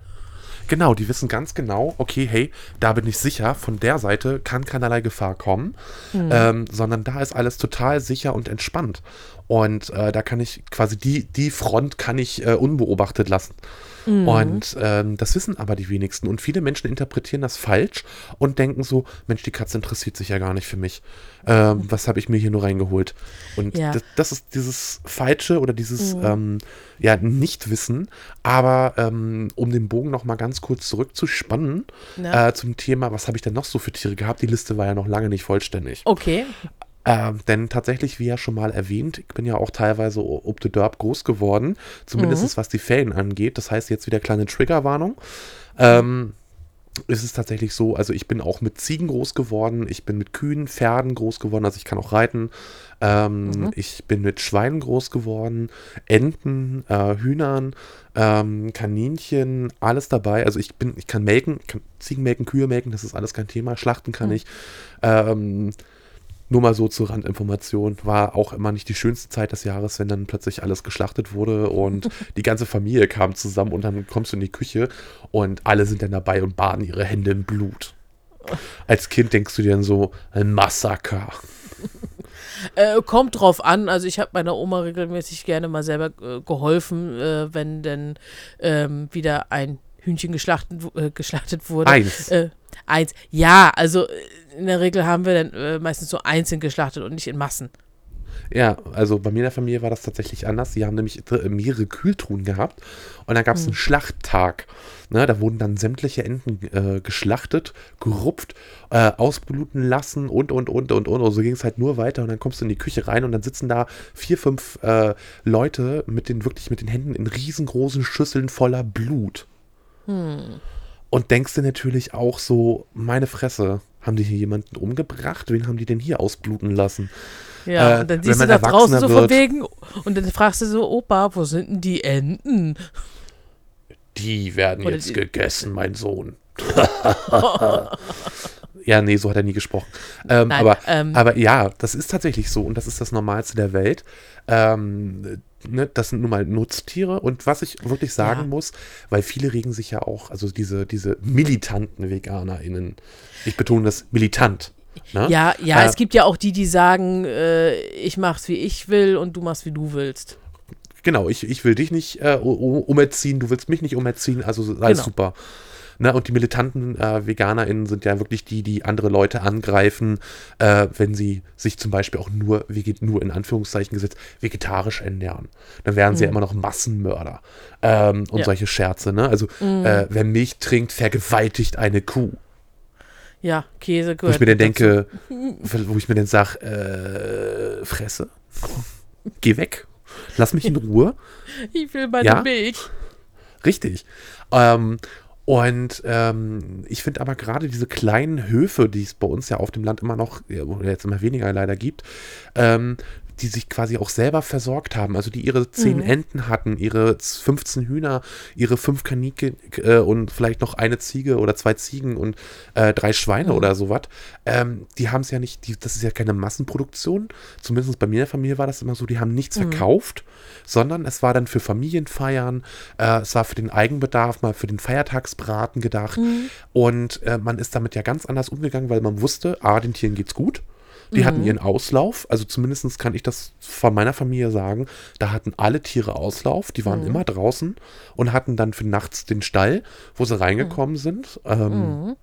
Genau, die wissen ganz genau, okay, hey, da bin ich sicher, von der Seite kann keinerlei Gefahr kommen, ähm, sondern da ist alles total sicher und entspannt. Und äh, da kann ich quasi die, die Front kann ich äh, unbeobachtet lassen. Und ähm, das wissen aber die wenigsten. Und viele Menschen interpretieren das falsch und denken so, Mensch, die Katze interessiert sich ja gar nicht für mich. Ähm, was habe ich mir hier nur reingeholt? Und Ja. das, das ist dieses Falsche oder dieses ähm, ja, Nichtwissen. Aber ähm, um den Bogen noch mal ganz kurz zurückzuspannen äh, zum Thema, was habe ich denn noch so für Tiere gehabt? Die Liste war ja noch lange nicht vollständig. Okay. Ähm, denn tatsächlich, wie ja schon mal erwähnt, ich bin ja auch teilweise ob the Derb groß geworden, zumindest was die Ferien angeht. Das heißt, jetzt wieder kleine Triggerwarnung. Ähm, ist es tatsächlich so, also ich bin auch mit Ziegen groß geworden, ich bin mit Kühen, Pferden groß geworden, also ich kann auch reiten. Ähm, Ich bin mit Schweinen groß geworden, Enten, äh, Hühnern, ähm, Kaninchen, alles dabei. Also ich bin, ich kann melken, ich kann Ziegen melken, Kühe melken, das ist alles kein Thema. Schlachten kann ich. Ähm, nur mal so zur Randinformation, war auch immer nicht die schönste Zeit des Jahres, wenn dann plötzlich alles geschlachtet wurde und die ganze Familie kam zusammen und dann kommst du in die Küche und alle sind dann dabei und baden ihre Hände in Blut. Als Kind denkst du dir dann so, ein Massaker. Äh, kommt drauf an. Also ich habe meiner Oma regelmäßig gerne mal selber äh, geholfen, äh, wenn denn ähm, wieder ein Hühnchen geschlachtet, äh, geschlachtet wurde. Eins. Äh, eins. Ja, also äh, in der Regel haben wir dann äh, meistens so einzeln geschlachtet und nicht in Massen. Ja, also bei mir in der Familie war das tatsächlich anders. Die haben nämlich mehrere Kühltruhen gehabt und dann gab es einen Schlachttag. Ne, da wurden dann sämtliche Enten äh, geschlachtet, gerupft, äh, ausbluten lassen und, und, und, und, und. Und so ging es halt nur weiter und dann kommst du in die Küche rein und dann sitzen da vier, fünf äh, Leute mit den, wirklich mit den Händen in riesengroßen Schüsseln voller Blut. Und denkst dir natürlich auch so, meine Fresse, haben die hier jemanden umgebracht? Wen haben die denn hier ausbluten lassen? Ja, Äh, und dann siehst du da draußen so von wegen und dann fragst du so, Opa, wo sind denn die Enten? Die werden Oder jetzt die- gegessen, mein Sohn. ja, nee, so hat er nie gesprochen. Ähm, Nein, aber, ähm, aber ja, das ist tatsächlich so und das ist das Normalste der Welt. Ähm, ne, das sind nun mal Nutztiere und was ich wirklich sagen Ja. muss, weil viele regen sich ja auch, also diese, diese militanten VeganerInnen, ich betone das militant. Ne? Ja, ja, Äh, es gibt ja auch die, die sagen, äh, ich mach's wie ich will und du machst wie du willst. Genau, ich, ich will dich nicht äh, umerziehen, du willst mich nicht umerziehen, also alles Genau. super. Ne, und die militanten äh, VeganerInnen sind ja wirklich die, die andere Leute angreifen, äh, wenn sie sich zum Beispiel auch nur, veget nur in Anführungszeichen gesetzt, vegetarisch ernähren. Dann wären sie ja immer noch Massenmörder ähm, und Ja. solche Scherze. Ne? Also, äh, wer Milch trinkt, vergewaltigt eine Kuh. Ja, Käse Wo gehört ich mir dann denke, wo ich mir dann sage, äh, Fresse, geh weg, Lass mich in Ruhe. Ich will meine Ja? Milch. Richtig. Ähm, und ähm, ich finde aber gerade diese kleinen Höfe, die es bei uns ja auf dem Land immer noch, oder jetzt immer weniger leider gibt, ähm, die sich quasi auch selber versorgt haben, also die ihre zehn Enten hatten, ihre 15 Hühner, ihre fünf Kaninchen äh, und vielleicht noch eine Ziege oder zwei Ziegen und äh, drei Schweine oder sowas, ähm, die haben es ja nicht, die, das ist ja keine Massenproduktion, zumindest bei mir in der Familie war das immer so, die haben nichts verkauft, sondern es war dann für Familienfeiern, äh, es war für den Eigenbedarf, mal für den Feiertagsbraten gedacht. Und äh, man ist damit ja ganz anders umgegangen, weil man wusste, ah, den Tieren geht's gut. Die hatten ihren Auslauf, also zumindest kann ich das von meiner Familie sagen, da hatten alle Tiere Auslauf, die waren immer draußen und hatten dann für nachts den Stall, wo sie reingekommen sind. Ähm,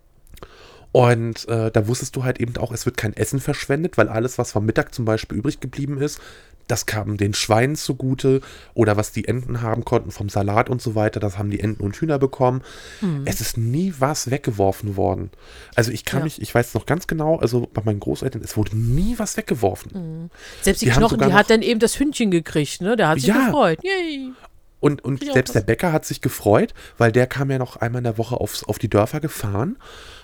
Und äh, da wusstest du halt eben auch, es wird kein Essen verschwendet, weil alles, was vom Mittag zum Beispiel übrig geblieben ist, das kam den Schweinen zugute oder was die Enten haben konnten vom Salat und so weiter, das haben die Enten und Hühner bekommen. Es ist nie was weggeworfen worden. Also ich kann Ja. mich, ich weiß noch ganz genau, also bei meinen Großeltern, es wurde nie was weggeworfen. Selbst die, Die Knochen, die hat dann eben das Hündchen gekriegt, ne? Der hat sich Ja. gefreut. Yay. Und, und selbst der Bäcker hat sich gefreut, weil der kam ja noch einmal in der Woche aufs, auf die Dörfer gefahren.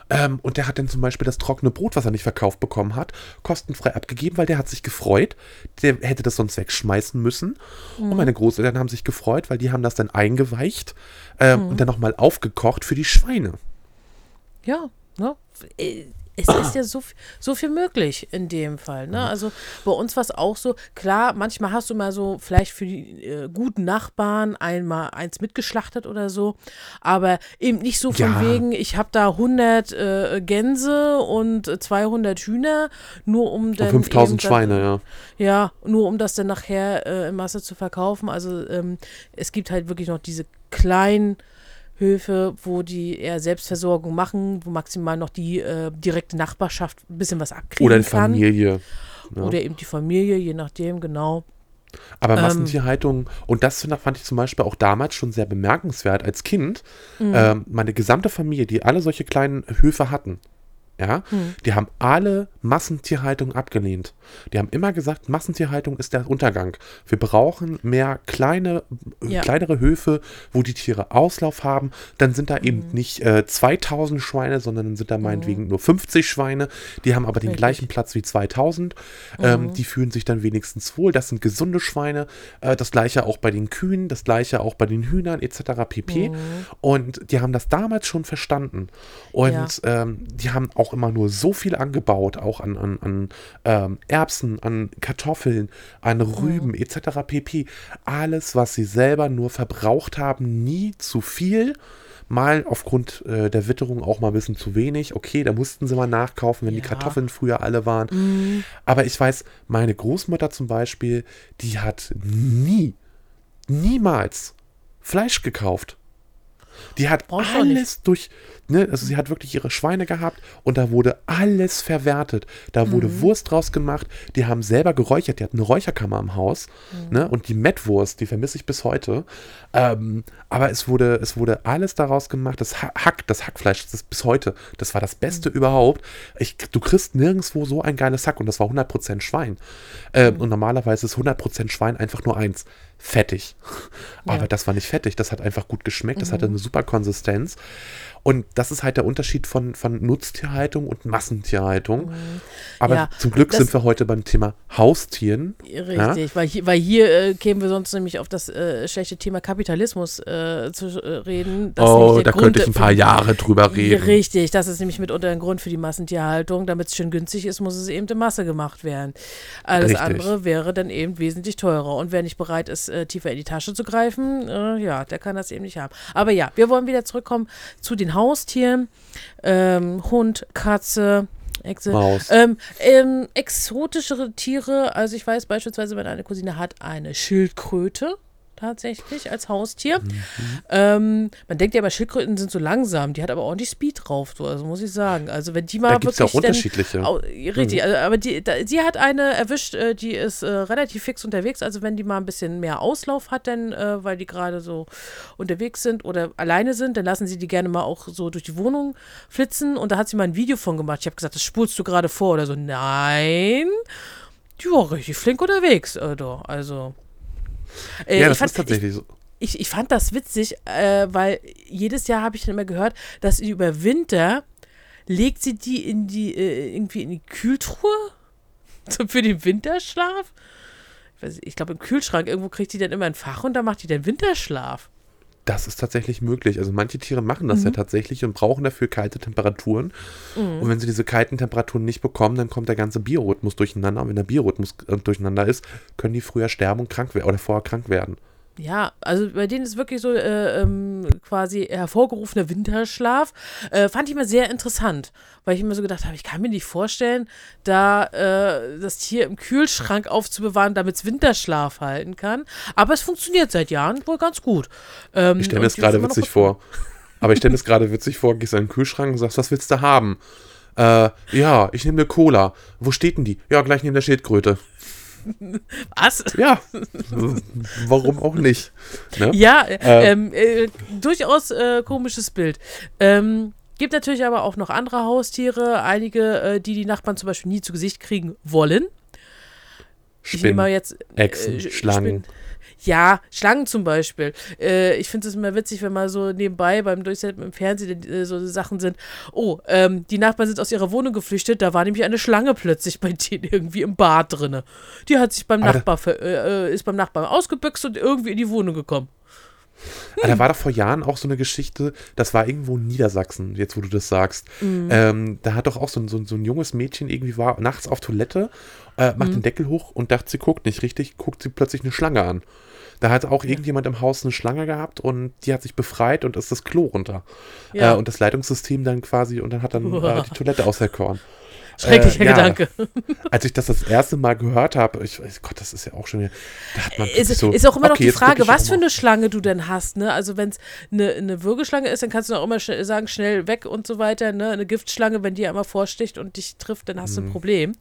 Ähm, und der hat dann zum Beispiel das trockene Brot, was er nicht verkauft bekommen hat, kostenfrei abgegeben, weil der hat sich gefreut. Der hätte das sonst wegschmeißen müssen. Mhm. Und meine Großeltern haben sich gefreut, weil die haben das dann eingeweicht ähm, Mhm. und dann nochmal aufgekocht für die Schweine. Ja, ne? Es ist ja so, viel- so viel möglich in dem Fall. Ne? Also bei uns war es auch so, klar, manchmal hast du mal so vielleicht für die äh, guten Nachbarn einmal eins mitgeschlachtet oder so, aber eben nicht so von Ja. wegen, ich habe da 100 äh, Gänse und äh, 200 Hühner, nur um dann Und 5000 eben Schweine, dann, ja. Ja, nur um das dann nachher äh, in Masse zu verkaufen. Also ähm, es gibt halt wirklich noch diese kleinen Höfe, wo die eher Selbstversorgung machen, wo maximal noch die äh, direkte Nachbarschaft ein bisschen was abkriegen Oder die kann. Familie. Ja. Oder eben die Familie, je nachdem, genau. Aber Ähm. Massentierhaltung, und das fand ich zum Beispiel auch damals schon sehr bemerkenswert als Kind. Mhm. Ähm, meine gesamte Familie, die alle solche kleinen Höfe hatten, ja, Mhm. die haben alle Massentierhaltung abgelehnt. Die haben immer gesagt, Massentierhaltung ist der Untergang. Wir brauchen mehr kleine, äh, Ja. kleinere Höfe, wo die Tiere Auslauf haben. Dann sind da Mhm. eben nicht äh, 2000 Schweine, sondern dann sind da meinetwegen nur 50 Schweine. Die haben aber den Richtig. gleichen Platz wie 2000. Mhm. Ähm, die fühlen sich dann wenigstens wohl. Das sind gesunde Schweine. Äh, das gleiche auch bei den Kühen, das gleiche auch bei den Hühnern etc. pp. Mhm. Und die haben das damals schon verstanden. Und ähm, die haben auch immer nur so viel angebaut, auch an, an, an ähm, Erbsen, an Kartoffeln, an Rüben etc. pp. Alles, was sie selber nur verbraucht haben, nie zu viel. Mal aufgrund äh, der Witterung auch mal ein bisschen zu wenig. Okay, da mussten sie mal nachkaufen, wenn die Ja. Kartoffeln früher alle waren. Aber ich weiß, meine Großmutter zum Beispiel, die hat nie, niemals Fleisch gekauft. Die hat Brauchst alles durch, ne, also sie hat wirklich ihre Schweine gehabt und da wurde alles verwertet. Da wurde Mhm. Wurst draus gemacht, die haben selber geräuchert, die hatten eine Räucherkammer im Haus, Mhm. ne, und die Mettwurst, die vermisse ich bis heute. Ähm, aber es wurde, es wurde alles daraus gemacht, das Ha- Hack, das Hackfleisch, das ist bis heute, das war das Beste Mhm. überhaupt. Ich, du kriegst nirgendwo so ein geiles Hack und das war 100% Schwein. Ähm, Mhm. Und normalerweise ist 100% Schwein einfach nur eins, fettig. Aber das war nicht fettig, das hat einfach gut geschmeckt, das Mhm. hatte eine super Konsistenz. Und das ist halt der Unterschied von, von Nutztierhaltung und Massentierhaltung. Aber Mhm. Ja, zum Glück sind wir heute beim Thema Haustieren. Richtig, weil hier, weil hier äh, kämen wir sonst nämlich auf das äh, schlechte Thema Kapitalismus äh, zu äh, reden. Oh, da Grund könnte ich ein paar Jahre drüber reden. Richtig, das ist nämlich mitunter ein Grund für die Massentierhaltung. Damit es schön günstig ist, muss es eben in Masse gemacht werden. Alles Richtig. andere wäre dann eben wesentlich teurer. Und wer nicht bereit ist, äh, tiefer in die Tasche zu greifen, äh, ja, der kann das eben nicht haben. Aber ja, wir wollen wieder zurückkommen zu den Haustieren. Ähm, Hund, Katze, Echse. Maus. Ähm, ähm, exotischere Tiere, also ich weiß beispielsweise, meine eine Cousine hat eine Schildkröte tatsächlich als Haustier. Mhm. Ähm, man denkt ja immer, Schildkröten sind so langsam, die hat aber ordentlich Speed drauf, so, also muss ich sagen. Also wenn die mal Da gibt es ja auch wirklich dann- unterschiedliche. Au, richtig, also, aber die, da, sie hat eine erwischt, äh, die ist äh, relativ fix unterwegs. Also wenn die mal ein bisschen mehr Auslauf hat, denn äh, weil die gerade so unterwegs sind oder alleine sind, dann lassen sie die gerne mal auch so durch die Wohnung flitzen. Und da hat sie mal ein Video von gemacht. Ich habe gesagt, das spulst du gerade vor oder so. Nein, die war richtig flink unterwegs, äh. Also Äh, ja, ich das fand- ist tatsächlich so. ich, ich fand das witzig, äh, weil jedes Jahr habe ich dann immer gehört, dass sie über Winter legt sie die in die äh, irgendwie in die Kühltruhe so für den Winterschlaf. Ich, ich glaube im Kühlschrank irgendwo kriegt die dann immer ein Fach und da macht die dann Winterschlaf. Das ist tatsächlich möglich. Also manche Tiere machen das ja tatsächlich und brauchen dafür kalte Temperaturen. Und wenn sie diese kalten Temperaturen nicht bekommen, dann kommt der ganze Biorhythmus durcheinander. Und wenn der Biorhythmus äh, durcheinander ist, können die früher sterben und krank werden oder vorher krank werden. Ja, also bei denen ist wirklich so äh, ähm, quasi hervorgerufener Winterschlaf. Äh, fand ich immer sehr interessant, weil ich immer so gedacht habe, ich kann mir nicht vorstellen, da äh, das Tier im Kühlschrank aufzubewahren, damit es Winterschlaf halten kann. Aber es funktioniert seit Jahren wohl ganz gut. Ähm, Ich stelle mir das gerade witzig vor. Aber ich stelle mir das gerade witzig vor, gehst in den Kühlschrank und sagst, was willst du haben? Äh, ja, ich nehme eine Cola. Wo steht denn die? Ja, gleich neben der Schildkröte. Was? Ja, warum auch nicht? Ne? Ja, ähm, äh, durchaus äh, komisches Bild. Ähm, gibt natürlich aber auch noch andere Haustiere, einige, äh, die die Nachbarn zum Beispiel nie zu Gesicht kriegen wollen. Ich nehme mal Spinnen, jetzt Echsen, äh, Schlangen. Spinnen. Ja, Schlangen zum Beispiel. Äh, ich finde es immer witzig, wenn mal so nebenbei beim Durchsetzen im Fernsehen äh, so Sachen sind. Oh, ähm, die Nachbarn sind aus ihrer Wohnung geflüchtet. Da war nämlich eine Schlange plötzlich bei denen irgendwie im Bad drinne. Die hat sich beim da- Nachbar äh, äh, ist beim Nachbarn ausgebüxt und irgendwie in die Wohnung gekommen. Ah, Da war doch vor Jahren auch so eine Geschichte, das war irgendwo in Niedersachsen, jetzt wo du das sagst. Ähm, da hat doch auch so ein, so, ein, so ein junges Mädchen irgendwie war nachts auf Toilette, äh, macht den Deckel hoch und dachte, sie guckt nicht richtig, guckt sie plötzlich eine Schlange an. Da hat auch irgendjemand im Haus eine Schlange gehabt und die hat sich befreit und ist das Klo runter. Ja. Äh, und das Leitungssystem dann quasi und dann hat dann äh, die Toilette auserkoren. Schrecklicher Äh, ja. Gedanke. Als ich das das erste Mal gehört habe, ich weiß Gott, das ist ja auch schon wieder, da hat man Ist, so, ist auch immer noch okay, die Frage, ich was für eine Schlange du denn hast. Ne? Also wenn es eine, eine Würgeschlange ist, dann kannst du auch immer schnell sagen, schnell weg und so weiter. Ne? Eine Giftschlange, wenn die einmal vorsticht und dich trifft, dann hast du ein Problem.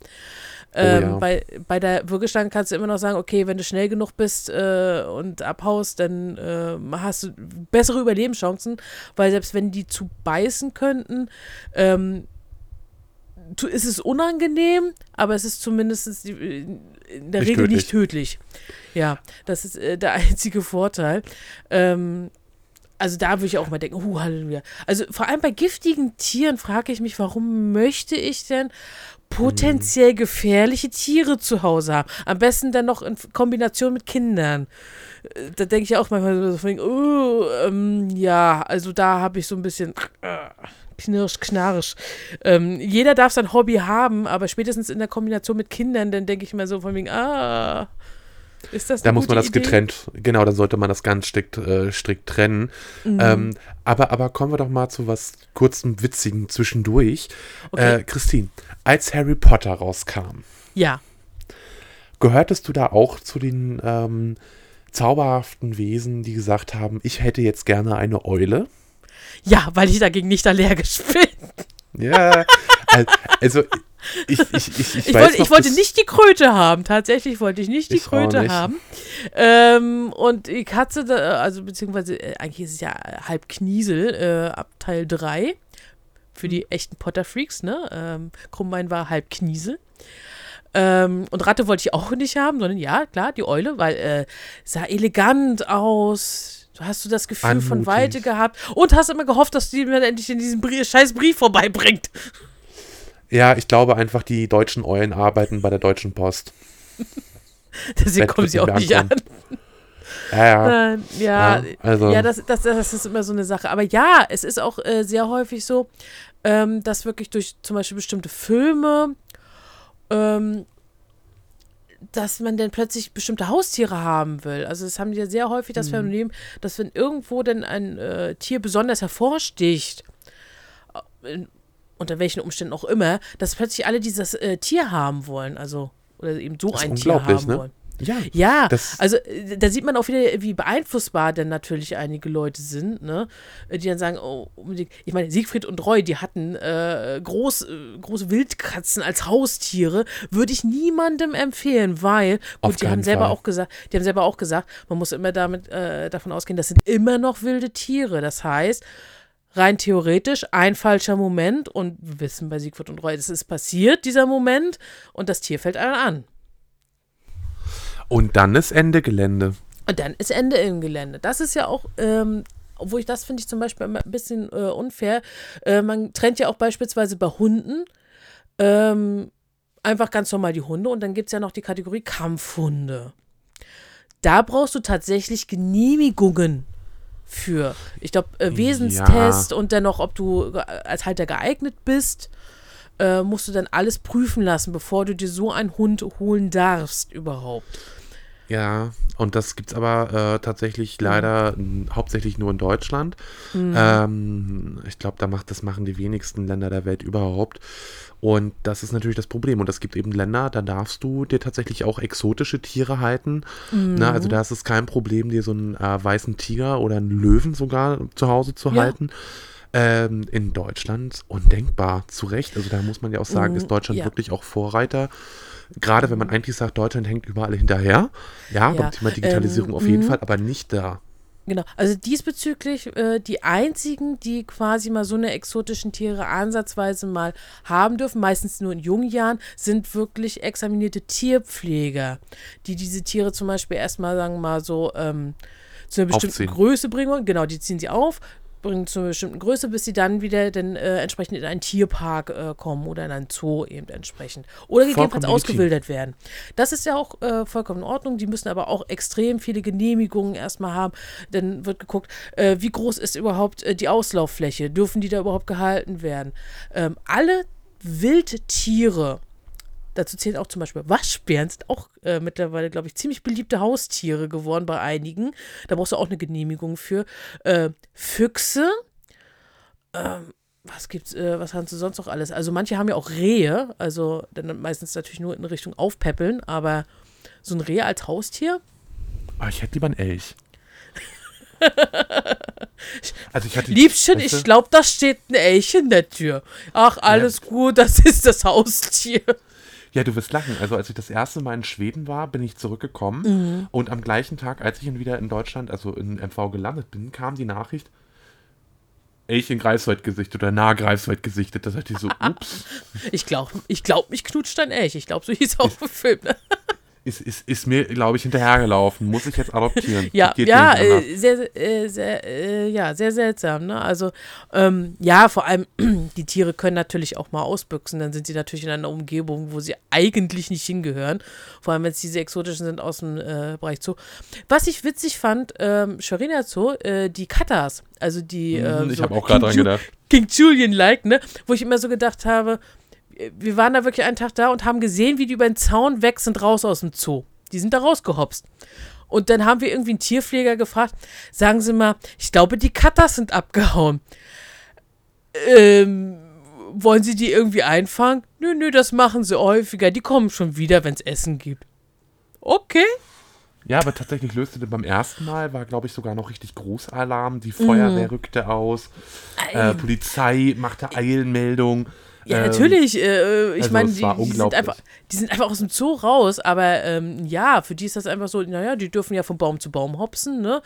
Ähm, Mhm. Oh ja. bei, bei der Würgeschlange kannst du immer noch sagen, okay, wenn du schnell genug bist äh, und abhaust, dann äh, hast du bessere Überlebenschancen, weil selbst wenn die zu beißen könnten, ähm, ist es unangenehm, aber es ist zumindest die, in der Nicht Regel tödlich. nicht tödlich. Ja, das ist äh, der einzige Vorteil. Ähm, also da würde ich auch mal denken, uh, Halleluja. Also vor allem bei giftigen Tieren frage ich mich, warum möchte ich denn potenziell gefährliche Tiere zu Hause haben? Am besten dann noch in Kombination mit Kindern. Äh, Da denke ich auch manchmal so oh, ähm, ja, also da habe ich so ein bisschen äh, knirsch, knarsch. Ähm, jeder darf sein Hobby haben, aber spätestens in der Kombination mit Kindern, dann denke ich mir so von wegen, ah, ist das Da muss man das Idee? getrennt, genau, dann sollte man das ganz strikt, äh, strikt trennen. Mhm. Ähm, aber, aber kommen wir doch mal zu was kurzem Witzigen zwischendurch. Okay. Äh, Christine, als Harry Potter rauskam, Ja. gehörtest du da auch zu den ähm, zauberhaften Wesen, die gesagt haben, ich hätte jetzt gerne eine Eule? Ja, weil ich dagegen nicht allergisch bin. Ja, al- also ich, ich, ich, ich, Ich, wollte, noch, wollte nicht die Kröte haben. Tatsächlich wollte ich nicht die Kröte nicht. haben. Ähm, und die Katze, also beziehungsweise äh, eigentlich ist es ja halb Kniesel äh, ab Teil 3. Für die echten Potter-Freaks, ne? Ähm, Krummbein war halb Kniesel. Ähm, und Ratte wollte ich auch nicht haben, sondern ja, klar, die Eule, weil äh, sah elegant aus. Du hast du das Gefühl von Anmutig. Weite gehabt und hast immer gehofft, dass die mir endlich in diesen Brief, scheiß Brief vorbeibringt. Ja, ich glaube einfach, die deutschen Eulen arbeiten bei der Deutschen Post. Deswegen kommen sie auch nicht mehr an. Ja, ja. Ja, Ja, also- ja das, das, das ist immer so eine Sache. Aber ja, es ist auch äh, sehr häufig so, ähm, dass wirklich durch zum Beispiel bestimmte Filme, ähm, dass man dann plötzlich bestimmte Haustiere haben will. Also es haben die ja sehr häufig Mhm. das Phänomen, dass wenn irgendwo denn ein äh, Tier besonders hervorsticht, äh, in, unter welchen Umständen auch immer, dass plötzlich alle dieses äh, Tier haben wollen. Also, oder eben so Das ein Tier haben ne? wollen. Ja, Ja, also äh, da sieht man auch wieder, wie beeinflussbar denn natürlich einige Leute sind, ne? Äh, Die dann sagen, oh. Ich meine, Siegfried und Roy, die hatten äh, groß, äh, große Wildkatzen als Haustiere, würde ich niemandem empfehlen, weil, gut, die haben selber Fall. auch gesagt, die haben selber auch gesagt, man muss immer damit äh, davon ausgehen, das sind immer noch wilde Tiere. Das heißt, rein theoretisch ein falscher Moment und wir wissen bei Siegfried und Roy, das ist passiert, dieser Moment, und das Tier fällt einem an. Und dann ist Ende Gelände. Und dann ist Ende im Gelände. Das ist ja auch, ähm, obwohl ich das finde ich zum Beispiel ein bisschen äh, unfair. Äh, man trennt ja auch beispielsweise bei Hunden ähm, einfach ganz normal die Hunde und dann gibt es ja noch die Kategorie Kampfhunde. Da brauchst du tatsächlich Genehmigungen für. Ich glaube, äh, Wesenstest und dann noch, ob du als Halter geeignet bist, äh, musst du dann alles prüfen lassen, bevor du dir so einen Hund holen darfst überhaupt. Ja, und das gibt's aber äh, tatsächlich Mhm. leider n- hauptsächlich nur in Deutschland. Ähm, ich glaube, da macht das machen die wenigsten Länder der Welt überhaupt. Und das ist natürlich das Problem. Und es gibt eben Länder, da darfst du dir tatsächlich auch exotische Tiere halten. Na, also da ist es kein Problem, dir so einen äh, weißen Tiger oder einen Löwen sogar zu Hause zu Ja. halten. Ähm, in Deutschland undenkbar, zu Recht. Also da muss man ja auch sagen, Mm, ist Deutschland ja. wirklich auch Vorreiter. Gerade wenn man eigentlich sagt, Deutschland hängt überall hinterher. Ja, Ja, beim Thema Digitalisierung ähm, auf jeden mhm. Fall, aber nicht da. Genau, also diesbezüglich äh, die einzigen, die quasi mal so eine exotischen Tiere ansatzweise mal haben dürfen, meistens nur in jungen Jahren, sind wirklich examinierte Tierpfleger, die diese Tiere zum Beispiel erstmal, sagen wir mal so, ähm, zu einer bestimmten Aufziehen. Größe bringen wollen. Genau, die ziehen sie auf, bringen zu einer bestimmten Größe, bis sie dann wieder dann, äh, entsprechend in einen Tierpark äh, kommen oder in einen Zoo eben entsprechend. Oder gegebenenfalls ausgewildert werden. Das ist ja auch äh, vollkommen in Ordnung. Die müssen aber auch extrem viele Genehmigungen erstmal haben. Dann wird geguckt, äh, wie groß ist überhaupt äh, die Auslauffläche? Dürfen die da überhaupt gehalten werden? Ähm, alle Wildtiere, dazu zählen auch zum Beispiel Waschbären, sind auch äh, mittlerweile, glaube ich, ziemlich beliebte Haustiere geworden bei einigen. Da brauchst du auch eine Genehmigung für. Äh, Füchse, ähm, was gibt's, äh, was haben sie sonst noch alles? Also manche haben ja auch Rehe, also dann meistens natürlich nur in Richtung Aufpäppeln, aber so ein Reh als Haustier? Aber ich hätte lieber einen Elch. also ich hatte Liebchen, weißt du, ich glaube, da steht ein Elch in der Tür. Ach, alles gut, das ist das Haustier. Ja, du wirst lachen. Also als ich das erste Mal in Schweden war, bin ich zurückgekommen Mhm. und am gleichen Tag, als ich dann wieder in Deutschland, also in MV gelandet bin, kam die Nachricht, Elch in Greifswald gesichtet oder nah Greifswald gesichtet. Da dachte ich so, ups, Ich glaube, ich glaub, mich knutscht ein Elch. Ich glaube, so hieß auch im Film. Ist, ist, ist mir, glaube ich, hinterhergelaufen. Muss ich jetzt adoptieren. Ja, ja, äh, sehr, äh, sehr, äh, ja, sehr seltsam. Ne? Also, ähm, ja, vor allem, die Tiere können natürlich auch mal ausbüchsen. Dann sind sie natürlich in einer Umgebung, wo sie eigentlich nicht hingehören. Vor allem, wenn es diese exotischen sind aus dem äh, Bereich Zoo. Was ich witzig fand, ähm, Sharina Zoo, äh, die Katas, also die. Mhm, ich so habe auch gerade dran gedacht. King Julian-like, ne? Wo ich immer so gedacht habe, wir waren da wirklich einen Tag da und haben gesehen, wie die über den Zaun weg sind, raus aus dem Zoo. Die sind da rausgehopst. Und dann haben wir irgendwie einen Tierpfleger gefragt, sagen Sie mal, ich glaube, die Katas sind abgehauen. Ähm, wollen Sie die irgendwie einfangen? Nö, nö, das machen sie häufiger. Die kommen schon wieder, wenn es Essen gibt. Okay. Ja, aber tatsächlich löste das beim ersten Mal, war glaube ich sogar noch richtig Großalarm. Mhm. Die Feuerwehr rückte aus, äh, Polizei machte Eilmeldung. Ja, Ähm, natürlich. Äh, ich also meine, die, die, sind einfach, die sind einfach aus dem Zoo raus. Aber ähm, ja, für die ist das einfach so, naja, die dürfen ja von Baum zu Baum hopsen. Ne?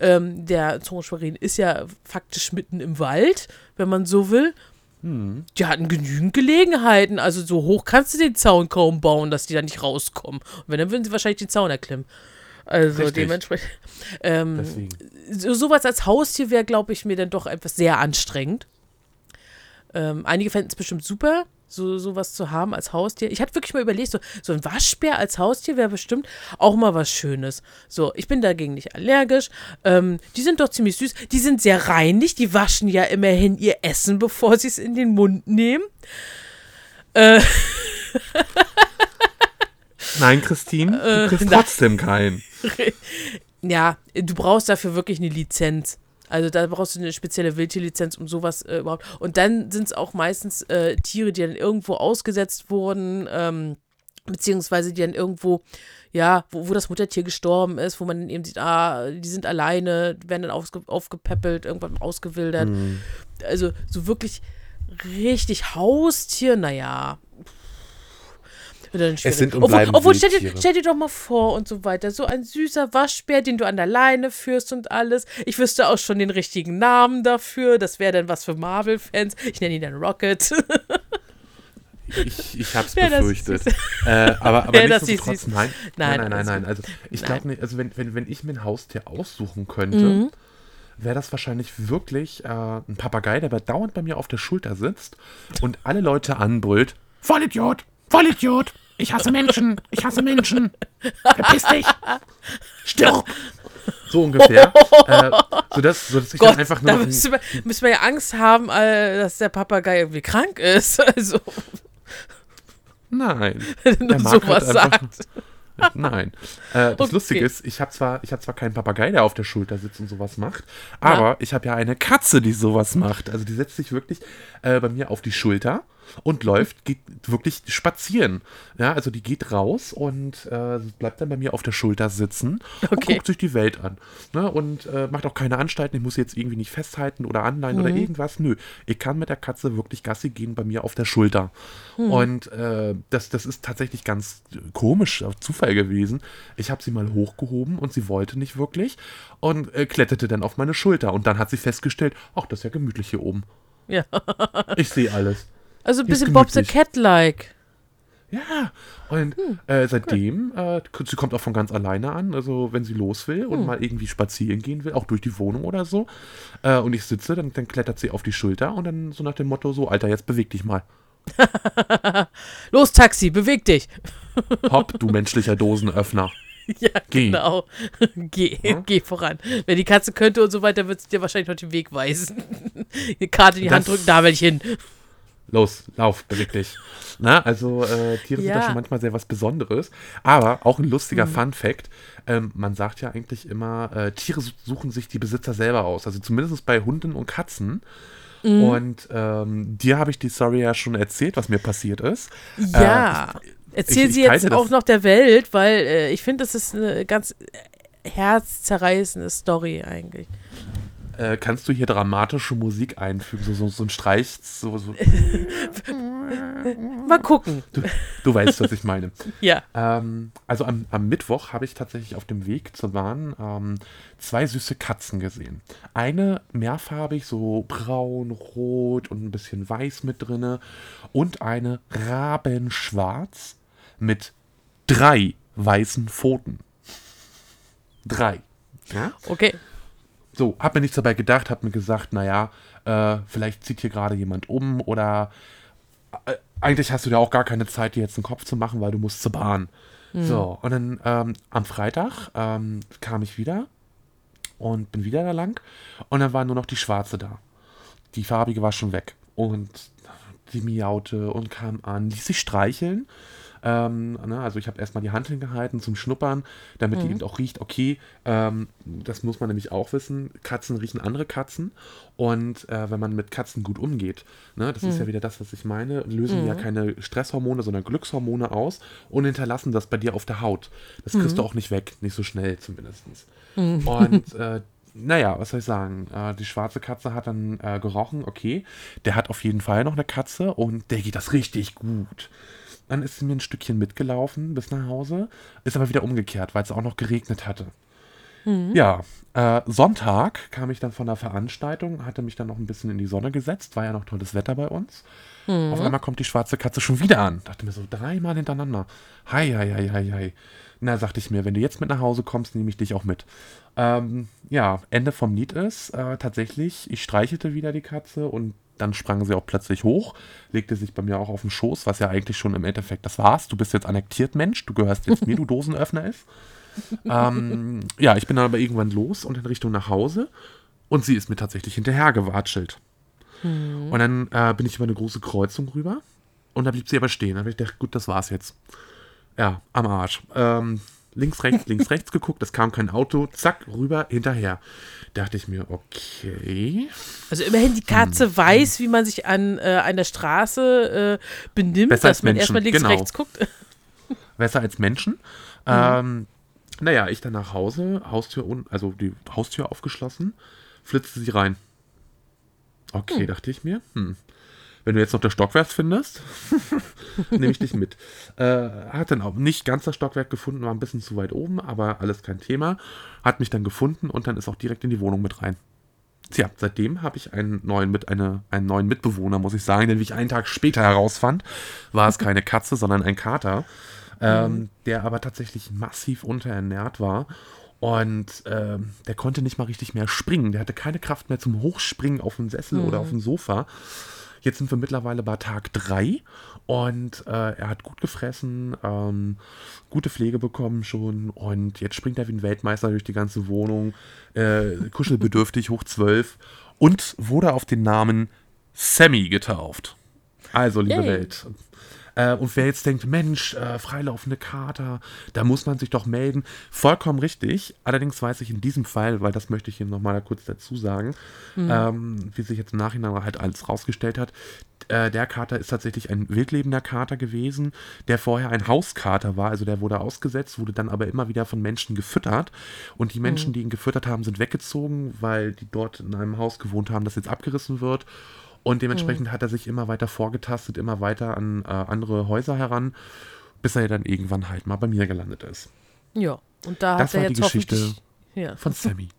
Ähm, der Zoo Schwerin ist ja faktisch mitten im Wald, wenn man so will. Hm. Die hatten genügend Gelegenheiten. Also so hoch kannst du den Zaun kaum bauen, dass die da nicht rauskommen. Und wenn, dann würden sie wahrscheinlich den Zaun erklimmen. Also Richtig. dementsprechend. Ähm, so, sowas als Haustier wäre, glaube ich, mir dann doch etwas sehr anstrengend. Ähm, einige fänden es bestimmt super, so sowas zu haben als Haustier. Ich hatte wirklich mal überlegt, so, so ein Waschbär als Haustier wäre bestimmt auch mal was Schönes. So, ich bin dagegen nicht allergisch. Ähm, die sind doch ziemlich süß. Die sind sehr reinlich. Die waschen ja immerhin ihr Essen, bevor sie es in den Mund nehmen. Äh, Nein, Christine, Äh, du kriegst nein. trotzdem keinen. ja, du brauchst dafür wirklich eine Lizenz. Also da brauchst du eine spezielle Wildtierlizenz, um sowas äh, überhaupt. Und dann sind es auch meistens äh, Tiere, die dann irgendwo ausgesetzt wurden, ähm, beziehungsweise die dann irgendwo, ja, wo, wo das Muttertier gestorben ist, wo man dann eben sieht, ah, die sind alleine, werden dann aufge aufgepäppelt, irgendwann ausgewildert. Hm. Also so wirklich richtig Haustier, naja. Dann schwierig. sind und obwohl, obwohl stell, dir, stell dir doch mal vor und so weiter. So ein süßer Waschbär, den du an der Leine führst und alles. Ich wüsste auch schon den richtigen Namen dafür. Das wäre dann was für Marvel-Fans. Ich nenne ihn dann Rocket. Ich, ich hab's Ja, das befürchtet. Äh, aber aber Ja, das ist nichtsdestotrotz, nein. Nein, Nein, nein, nein. Also ich glaube nicht, also wenn, wenn, wenn ich mir ein Haustier aussuchen könnte, Mhm. wäre das wahrscheinlich wirklich äh, ein Papagei, der dauernd bei mir auf der Schulter sitzt und alle Leute anbrüllt. Vollidiot! Vollidiot! Ich hasse Menschen! Ich hasse Menschen! Verpiss dich! Stirb! So ungefähr. äh, sodass, sodass ich Gott, dann einfach nur da müssen wir, müssen wir ja Angst haben, äh, dass der Papagei irgendwie krank ist. Also, Nein. wenn mag sowas halt sagst. Nein. Äh, das Okay. Lustige ist, ich habe zwar, ich hab zwar keinen Papagei, der auf der Schulter sitzt und sowas macht, aber ich habe ja eine Katze, die sowas macht. Also die setzt sich wirklich äh, bei mir auf die Schulter und läuft, geht wirklich spazieren. Ja, also die geht raus und äh, bleibt dann bei mir auf der Schulter sitzen und Okay. guckt sich die Welt an. Ne? Und äh, macht auch keine Anstalten, ich muss sie jetzt irgendwie nicht festhalten oder anleihen oder irgendwas. Nö, ich kann mit der Katze wirklich Gassi gehen bei mir auf der Schulter. Und äh, das, das ist tatsächlich ganz komisch, äh, Zufall gewesen. Ich habe sie mal hochgehoben und sie wollte nicht wirklich und äh, kletterte dann auf meine Schulter. Und dann hat sie festgestellt, ach, das ist ja gemütlich hier oben. Ja. Ich sehe alles. Also ein bisschen Bob the. Cat-like. Ja, und äh, seitdem, äh, k- sie kommt auch von ganz alleine an, also wenn sie los will und mal irgendwie spazieren gehen will, auch durch die Wohnung oder so, äh, und ich sitze, dann, dann klettert sie auf die Schulter und dann so nach dem Motto, so, Alter, jetzt beweg dich mal. Los, Taxi, beweg dich. Hopp, du menschlicher Dosenöffner. Ja, Geh. genau. Geh, geh voran. Wenn die Katze könnte und so weiter, wird sie dir wahrscheinlich noch den Weg weisen. Die Karte in die Hand Das- drücken, da will ich hin. Los, lauf, beweg dich. Na, also äh, Tiere sind Ja. da schon manchmal sehr was Besonderes. Aber auch ein lustiger Fun-Fact: ähm, Man sagt ja eigentlich immer, äh, Tiere su- suchen sich die Besitzer selber aus. Also zumindest bei Hunden und Katzen. Und ähm, dir habe ich die Story ja schon erzählt, was mir passiert ist. Ja. Erzähl ich- ich sie jetzt auch noch der Welt, weil äh, ich finde, das ist eine ganz herzzerreißende Story eigentlich. Äh, kannst du hier dramatische Musik einfügen? So, so, so ein Streich, so, so, Mal gucken. du, du weißt, was ich meine. Ja. Ähm, also am, am Mittwoch habe ich tatsächlich auf dem Weg zur Bahn ähm, zwei süße Katzen gesehen. Eine mehrfarbig, so braun, rot und ein bisschen weiß mit drinne. Und eine rabenschwarz mit drei weißen Pfoten. Drei. Ja? Okay. So, hab mir nichts dabei gedacht, hab mir gesagt, naja, äh, vielleicht zieht hier gerade jemand um oder äh, eigentlich hast du ja auch gar keine Zeit, dir jetzt einen Kopf zu machen, weil du musst zur Bahn. So, und dann ähm, am Freitag ähm, kam ich wieder und bin wieder da lang und dann war nur noch die schwarze da. Die farbige war schon weg und die miaute und kam an, ließ sich streicheln. Ähm, ne, also ich habe erstmal die Hand hingehalten zum Schnuppern, damit die eben auch riecht, okay, ähm, das muss man nämlich auch wissen, Katzen riechen andere Katzen und äh, wenn man mit Katzen gut umgeht, ne, das ist ja wieder das, was ich meine, lösen ja keine Stresshormone, sondern Glückshormone aus und hinterlassen das bei dir auf der Haut. Das kriegst du auch nicht weg, nicht so schnell zumindest. Und äh, naja, was soll ich sagen? Äh, die schwarze Katze hat dann äh, gerochen, okay. Der hat auf jeden Fall noch eine Katze und der geht das richtig gut. Dann ist sie mir ein Stückchen mitgelaufen bis nach Hause, ist aber wieder umgekehrt, weil es auch noch geregnet hatte. Ja, äh, Sonntag kam ich dann von der Veranstaltung, hatte mich dann noch ein bisschen in die Sonne gesetzt, war ja noch tolles Wetter bei uns. Auf einmal kommt die schwarze Katze schon wieder an. Dachte mir so, dreimal hintereinander. Hei, hei, hei, hei, hei. Na, sagte ich mir, wenn du jetzt mit nach Hause kommst, nehme ich dich auch mit. Ähm, ja, Ende vom Lied ist äh, tatsächlich, ich streichelte wieder die Katze und dann sprang sie auch plötzlich hoch, legte sich bei mir auch auf den Schoß, was ja eigentlich schon im Endeffekt das war's. Du bist jetzt annektiert, Mensch, du gehörst jetzt mir, du Dosenöffner ist. ähm, ja, ich bin dann aber irgendwann los und in Richtung nach Hause und sie ist mir tatsächlich hinterhergewatschelt. Und dann äh, bin ich über eine große Kreuzung rüber und da blieb sie aber stehen. Da habe ich gedacht, gut, das war's jetzt. Ja, am Arsch. Ähm, links, rechts, links, rechts geguckt, es kam kein Auto, zack, rüber, hinterher. Dachte ich mir, okay. Also immerhin die Katze Hm. weiß, wie man sich an äh, einer Straße äh, benimmt, Besser dass man erstmal links, genau. rechts guckt. besser als Menschen. Ähm, naja, ich dann nach Hause, Haustür also die Haustür aufgeschlossen, flitzte sie rein. Okay, dachte ich mir. Hm. Wenn du jetzt noch das Stockwerk findest, nehme ich dich mit. Äh, hat dann auch nicht ganz das Stockwerk gefunden, war ein bisschen zu weit oben, aber alles kein Thema. Hat mich dann gefunden und dann ist auch direkt in die Wohnung mit rein. Tja, seitdem habe ich einen neuen, mit, eine, einen neuen Mitbewohner, muss ich sagen, denn wie ich einen Tag später herausfand, war es keine Katze, sondern ein Kater, ähm, der aber tatsächlich massiv unterernährt war. Und ähm, der konnte nicht mal richtig mehr springen. Der hatte keine Kraft mehr zum Hochspringen auf dem Sessel oder auf dem Sofa. Jetzt sind wir mittlerweile bei Tag 3 und äh, er hat gut gefressen, ähm, gute Pflege bekommen schon und jetzt springt er wie ein Weltmeister durch die ganze Wohnung, äh, kuschelbedürftig, hoch 12 und wurde auf den Namen Sammy getauft. Also, liebe Yay. Welt. Äh, und wer jetzt denkt, Mensch, äh, freilaufende Kater, da muss man sich doch melden. Vollkommen richtig. Allerdings weiß ich in diesem Fall, weil das möchte ich hier nochmal kurz dazu sagen, ähm, wie sich jetzt im Nachhinein halt alles rausgestellt hat. Äh, der Kater ist tatsächlich ein wildlebender Kater gewesen, der vorher ein Hauskater war. Also der wurde ausgesetzt, wurde dann aber immer wieder von Menschen gefüttert. Und die Menschen, die ihn gefüttert haben, sind weggezogen, weil die dort in einem Haus gewohnt haben, das jetzt abgerissen wird. Und dementsprechend hat er sich immer weiter vorgetastet, immer weiter an äh, andere Häuser heran, bis er dann irgendwann halt mal bei mir gelandet ist. Ja, und da Das hat er war die jetzt Geschichte hoffentlich. Ja. Von Sammy.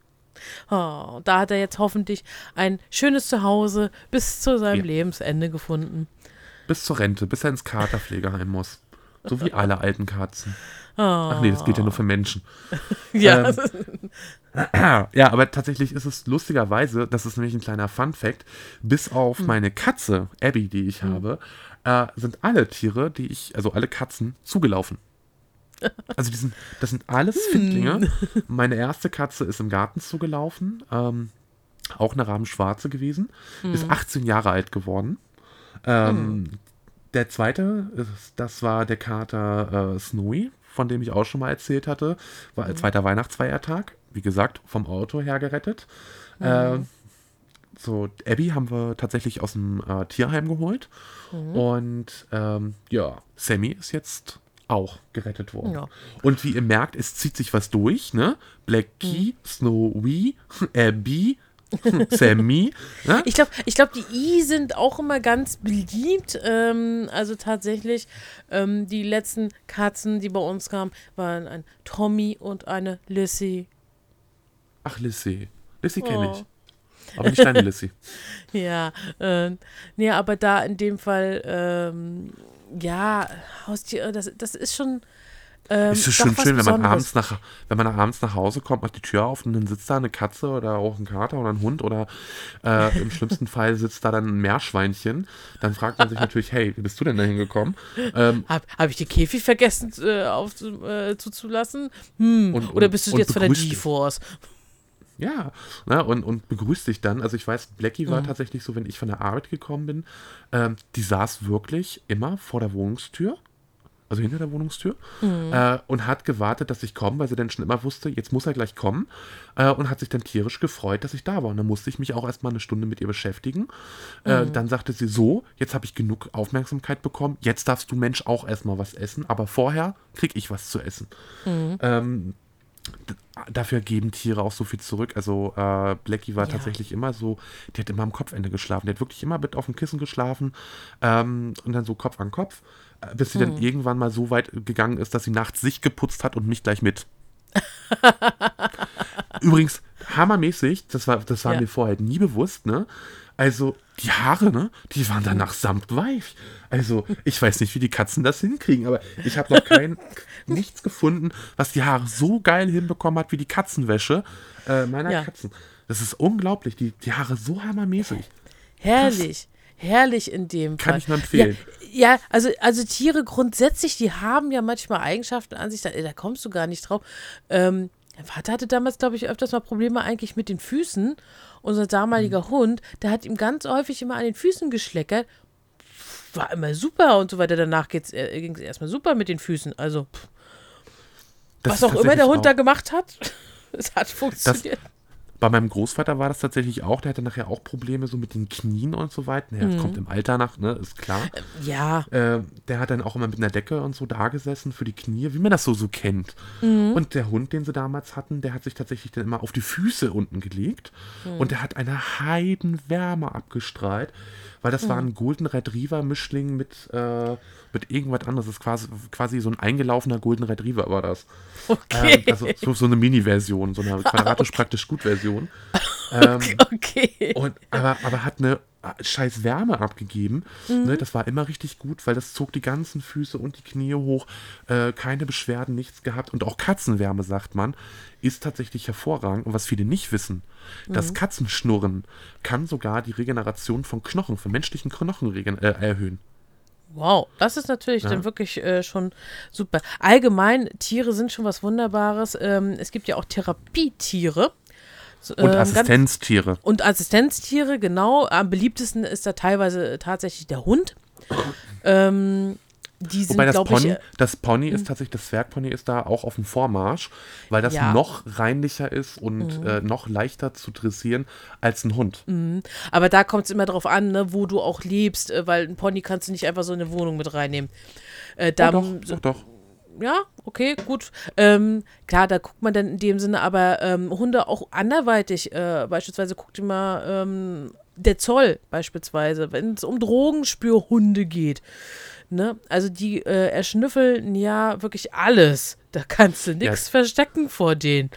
Oh, da hat er jetzt hoffentlich ein schönes Zuhause bis zu seinem Ja. Lebensende gefunden. Bis zur Rente, bis er ins Katerpflegeheim muss. So wie alle alten Katzen. Oh. Ach nee, das gilt ja nur für Menschen. Ja, Ähm, Ja, aber tatsächlich ist es lustigerweise, das ist nämlich ein kleiner Fun-Fact, bis auf Hm. meine Katze, Abby, die ich habe, äh, sind alle Tiere, die ich, also alle Katzen, zugelaufen. Also die sind, das sind alles Hm. Findlinge. Meine erste Katze ist im Garten zugelaufen, ähm, auch eine Rabenschwarze gewesen, Hm. ist 18 Jahre alt geworden. Ähm, Der zweite, das war der Kater äh, Snowy, von dem ich auch schon mal erzählt hatte. War als zweiter Weihnachtsfeiertag. Wie gesagt, vom Auto her gerettet. Äh, so, Abby haben wir tatsächlich aus dem äh, Tierheim geholt. Und ähm, ja, Sammy ist jetzt auch gerettet worden. Ja. Und wie ihr merkt, es zieht sich was durch, ne? Blackie, Snowy, Abby, Sammy. Ne? Ich glaube, ich glaub, die I sind auch immer ganz beliebt. Ähm, also tatsächlich, ähm, die letzten Katzen, die bei uns kamen, waren ein Tommy und eine Lissy. Ach, Lissy. Lissy kenne Oh. ich. Aber nicht deine Lissy. Ja, ähm, nee, aber da in dem Fall, ähm, ja, Haustier, das, das ist schon. Ähm, ist es doch schon schön, wenn man, abends nach, wenn man abends nach Hause kommt, macht die Tür auf und dann sitzt da eine Katze oder auch ein Kater oder ein Hund oder äh, im schlimmsten Fall sitzt da dann ein Meerschweinchen. Dann fragt man sich natürlich, hey, wie bist du denn da hingekommen? Ähm, Habe hab ich den Käfig vergessen äh, auf, äh, zuzulassen? Hm. Und- Oder bist du jetzt von der G-Force? Ja, ne, und, und begrüßt dich dann. Also ich weiß, Blackie Mhm. war tatsächlich so, wenn ich von der Arbeit gekommen bin, ähm, die saß wirklich immer vor der Wohnungstür, also hinter der Wohnungstür, Mhm. äh, und hat gewartet, dass ich komme, weil sie dann schon immer wusste, jetzt muss er gleich kommen, äh, und hat sich dann tierisch gefreut, dass ich da war. Und dann musste ich mich auch erstmal eine Stunde mit ihr beschäftigen. Mhm. Äh, dann sagte sie so, jetzt habe ich genug Aufmerksamkeit bekommen, jetzt darfst du Mensch auch erstmal was essen, aber vorher krieg ich was zu essen. Mhm. Ähm, dafür geben Tiere auch so viel zurück. Also äh, Blackie war Ja. tatsächlich immer so, die hat immer am Kopfende geschlafen. Die hat wirklich immer mit auf dem Kissen geschlafen ähm, und dann so Kopf an Kopf, äh, bis sie Hm. dann irgendwann mal so weit gegangen ist, dass sie nachts sich geputzt hat und mich gleich mit. Übrigens, hammermäßig, das war, das war Ja. mir vorher nie bewusst, ne? Also, die Haare, ne? Die waren danach samtweich. Also, ich weiß nicht, wie die Katzen das hinkriegen, aber ich habe noch kein, nichts gefunden, was die Haare so geil hinbekommen hat wie die Katzenwäsche äh, meiner Ja. Katzen. Das ist unglaublich, die, die Haare so hammermäßig. Herrlich. Herrlich in dem Kann Fall. ich nur empfehlen. Ja, ja also, also Tiere grundsätzlich, die haben ja manchmal Eigenschaften an sich, da, da kommst du gar nicht drauf. Ähm, mein Vater hatte damals, glaube ich, öfters mal Probleme eigentlich mit den Füßen. Unser damaliger Mhm. Hund, der hat ihm ganz häufig immer an den Füßen geschleckert. War immer super und so weiter. Danach ging es erstmal super mit den Füßen. Also, pff, Das was auch immer der Hund da auch- gemacht hat, es hat funktioniert. Bei meinem Großvater war das tatsächlich auch, der hatte nachher auch Probleme so mit den Knien und so weiter. Naja, Mhm. das kommt im Alter nach, ne, ist klar. ja, Äh, der hat dann auch immer mit einer Decke und so da gesessen für die Knie, wie man das so so kennt. Mhm. Und der Hund, den sie damals hatten, der hat sich tatsächlich dann immer auf die Füße unten gelegt Mhm. und der hat eine Heidenwärme abgestrahlt, weil das Mhm. war ein Golden Retriever Mischling mit äh, mit irgendwas anderes. Das ist quasi, quasi so ein eingelaufener Golden Retriever war das. okay. Ähm, also so, so eine Mini-Version, so eine quadratisch praktisch gut Version. Explosion. ähm, Okay. und, aber, aber hat eine äh, scheiß Wärme abgegeben. Mhm. Ne, das war immer richtig gut, weil das zog die ganzen Füße und die Knie hoch. Äh, keine Beschwerden, nichts gehabt. Und auch Katzenwärme, sagt man, ist tatsächlich hervorragend. Und was viele nicht wissen, das Mhm. Katzenschnurren kann sogar die Regeneration von Knochen, von menschlichen Knochen äh, erhöhen. Wow, das ist natürlich Ja. dann wirklich äh, schon super. Allgemein, Tiere sind schon was Wunderbares. Ähm, es gibt ja auch Therapietiere. Und ähm, ganz- Assistenztiere. Und Assistenztiere, genau. Am beliebtesten ist da teilweise tatsächlich der Hund. Ähm, die sind, Wobei das Pony, ich, äh, das Pony ist tatsächlich, das Zwergpony ist da auch auf dem Vormarsch, weil das Ja. Mhm. noch reinlicher ist und äh, noch leichter zu dressieren als ein Hund. aber da kommt es immer drauf an, ne, wo du auch lebst, äh, weil ein Pony kannst du nicht einfach so in eine Wohnung mit reinnehmen. Äh, da, Ja, doch, doch, doch. Ja, okay, gut. Ähm, klar, da guckt man dann in dem Sinne, aber ähm, Hunde auch anderweitig. Äh, beispielsweise guckt ihr mal ähm, der Zoll beispielsweise, wenn es um Drogenspürhunde geht. Ne? Also die äh, erschnüffeln ja wirklich alles. Da kannst du nichts verstecken vor denen.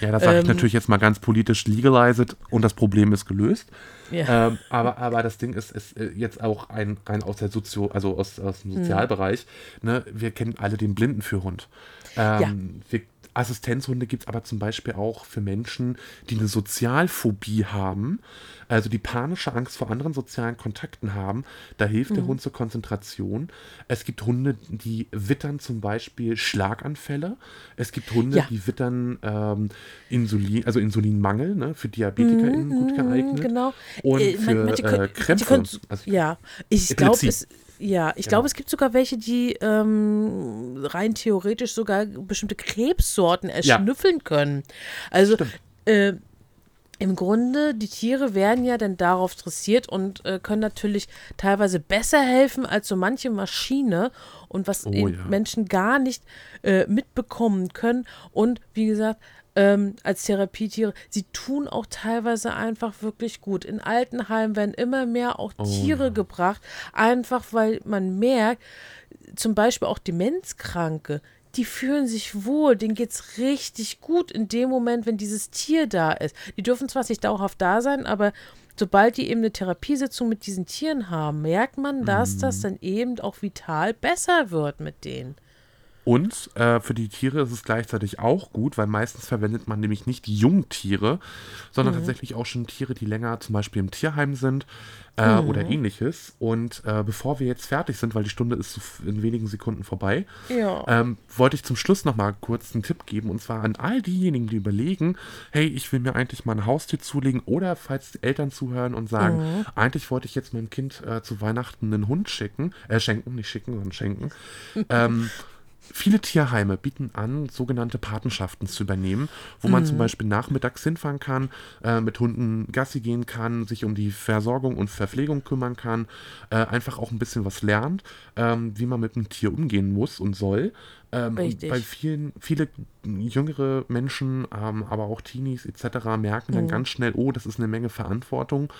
Ja, das sage ich Ähm, natürlich jetzt mal ganz politisch legalized und das Problem ist gelöst. Ja. Ähm, aber, aber das Ding ist, ist äh, jetzt auch ein rein aus der Sozio, also aus, aus Hm. dem Sozialbereich. Ne? Wir kennen alle den Blindenführhund. Ähm, wir, Assistenzhunde gibt es aber zum Beispiel auch für Menschen, die eine Sozialphobie haben, also die panische Angst vor anderen sozialen Kontakten haben. Da hilft Mhm. der Hund zur Konzentration. Es gibt Hunde, die wittern zum Beispiel Schlaganfälle. Es gibt Hunde, Ja. die wittern ähm, Insulin, also Insulinmangel, ne, für DiabetikerInnen gut geeignet. Genau. Und Äh, für manche äh, die Krämpfe. können- also, Ja, ich glaube, es. Ja, ich Genau. glaube, es gibt sogar welche, die ähm, rein theoretisch sogar bestimmte Krebssorten erschnüffeln können. Also äh, im Grunde, die Tiere werden ja dann darauf dressiert und äh, können natürlich teilweise besser helfen als so manche Maschine und was Oh, ja. Menschen gar nicht äh, mitbekommen können. Und wie gesagt, ähm, als Therapietiere, sie tun auch teilweise einfach wirklich gut. In Altenheimen werden immer mehr auch Oh, Tiere gebracht, einfach weil man merkt, zum Beispiel auch Demenzkranke, die fühlen sich wohl, denen geht's richtig gut in dem Moment, wenn dieses Tier da ist. Die dürfen zwar nicht dauerhaft da sein, aber sobald die eben eine Therapiesitzung mit diesen Tieren haben, merkt man, dass Mhm. das dann eben auch vital besser wird mit denen. Und äh, für die Tiere ist es gleichzeitig auch gut, weil meistens verwendet man nämlich nicht Jungtiere, sondern Mhm. tatsächlich auch schon Tiere, die länger zum Beispiel im Tierheim sind äh, Mhm. oder ähnliches. Und äh, bevor wir jetzt fertig sind, weil die Stunde ist in wenigen Sekunden vorbei, Ja. ähm, wollte ich zum Schluss noch mal kurz einen Tipp geben und zwar an all diejenigen, die überlegen, hey, ich will mir eigentlich mal ein Haustier zulegen oder falls die Eltern zuhören und sagen, Mhm. eigentlich wollte ich jetzt meinem Kind äh, zu Weihnachten einen Hund schicken, äh, schenken, nicht schicken, sondern schenken. ähm, Viele Tierheime bieten an, sogenannte Patenschaften zu übernehmen, wo man zum Beispiel nachmittags hinfahren kann, äh, mit Hunden Gassi gehen kann, sich um die Versorgung und Verpflegung kümmern kann, äh, einfach auch ein bisschen was lernt, ähm, wie man mit einem Tier umgehen muss und soll. Ähm, und Richtig. bei vielen, viele jüngere Menschen, ähm, aber auch Teenies etc. merken dann ganz schnell, oh, das ist eine Menge Verantwortung.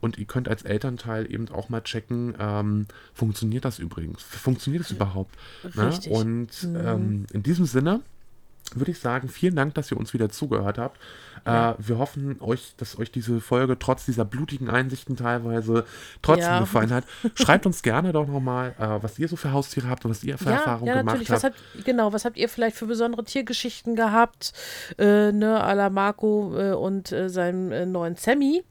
Und ihr könnt als Elternteil eben auch mal checken, ähm, funktioniert das übrigens? Funktioniert das überhaupt? Ne? Richtig. Und ähm, in diesem Sinne würde ich sagen, vielen Dank, dass ihr uns wieder zugehört habt. Äh, wir hoffen euch, dass euch diese Folge trotz dieser blutigen Einsichten teilweise trotzdem Ja. gefallen hat. Schreibt uns gerne doch nochmal, äh, was ihr so für Haustiere habt und was ihr für Ja, Erfahrungen ja, gemacht natürlich. habt. Was habt, genau, was habt ihr vielleicht für besondere Tiergeschichten gehabt? Äh, ne, à la Marco äh, und äh, seinem äh, neuen Sammy,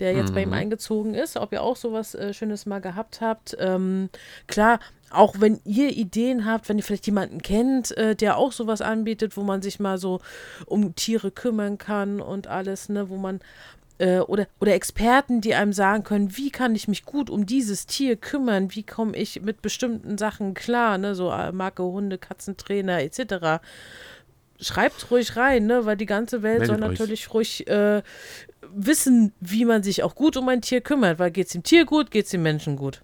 der jetzt bei ihm Mhm. eingezogen ist. Ob ihr auch sowas äh, Schönes mal gehabt habt. Ähm, klar, auch wenn ihr Ideen habt, wenn ihr vielleicht jemanden kennt, äh, der auch sowas anbietet, wo man sich mal so um Tiere kümmern kann und alles, ne, wo man äh, oder, oder Experten, die einem sagen können, wie kann ich mich gut um dieses Tier kümmern, wie komme ich mit bestimmten Sachen klar, ne, so äh, Marke Hunde, Katzentrainer etc. Schreibt ruhig rein, ne, weil die ganze Welt Meldet soll euch. natürlich ruhig äh, wissen, wie man sich auch gut um ein Tier kümmert, weil geht's dem Tier gut, geht's dem Menschen gut.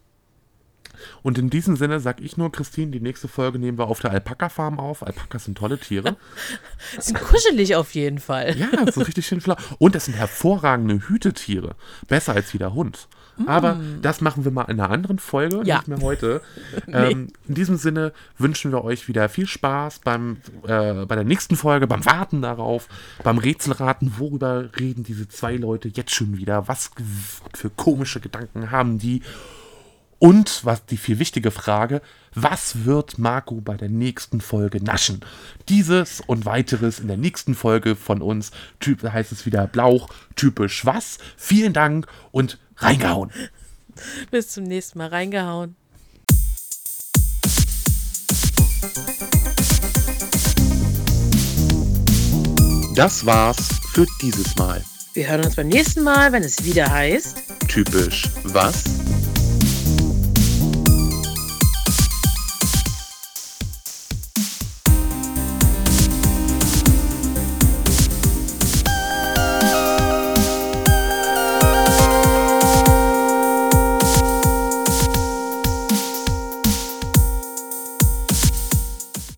Und in diesem Sinne sag ich nur, Christine, die nächste Folge nehmen wir auf der Alpaka-Farm auf. Alpakas sind tolle Tiere. Sind kuschelig auf jeden Fall. Ja, so richtig schön schlau. Und das sind hervorragende Hütetiere. Besser als jeder Hund. Aber das machen wir mal in einer anderen Folge, Ja. nicht mehr heute. ähm, in diesem Sinne wünschen wir euch wieder viel Spaß beim, äh, bei der nächsten Folge, beim Warten darauf, beim Rätselraten. Worüber reden diese zwei Leute jetzt schon wieder? Was für komische Gedanken haben die? Und was die viel wichtige Frage, was wird Marco bei der nächsten Folge naschen? Dieses und weiteres in der nächsten Folge von uns. Typ heißt es wieder Blauch, typisch was? Vielen Dank und reingehauen. Bis zum nächsten Mal. Reingehauen. Das war's für dieses Mal. Wir hören uns beim nächsten Mal, wenn es wieder heißt. Typisch was?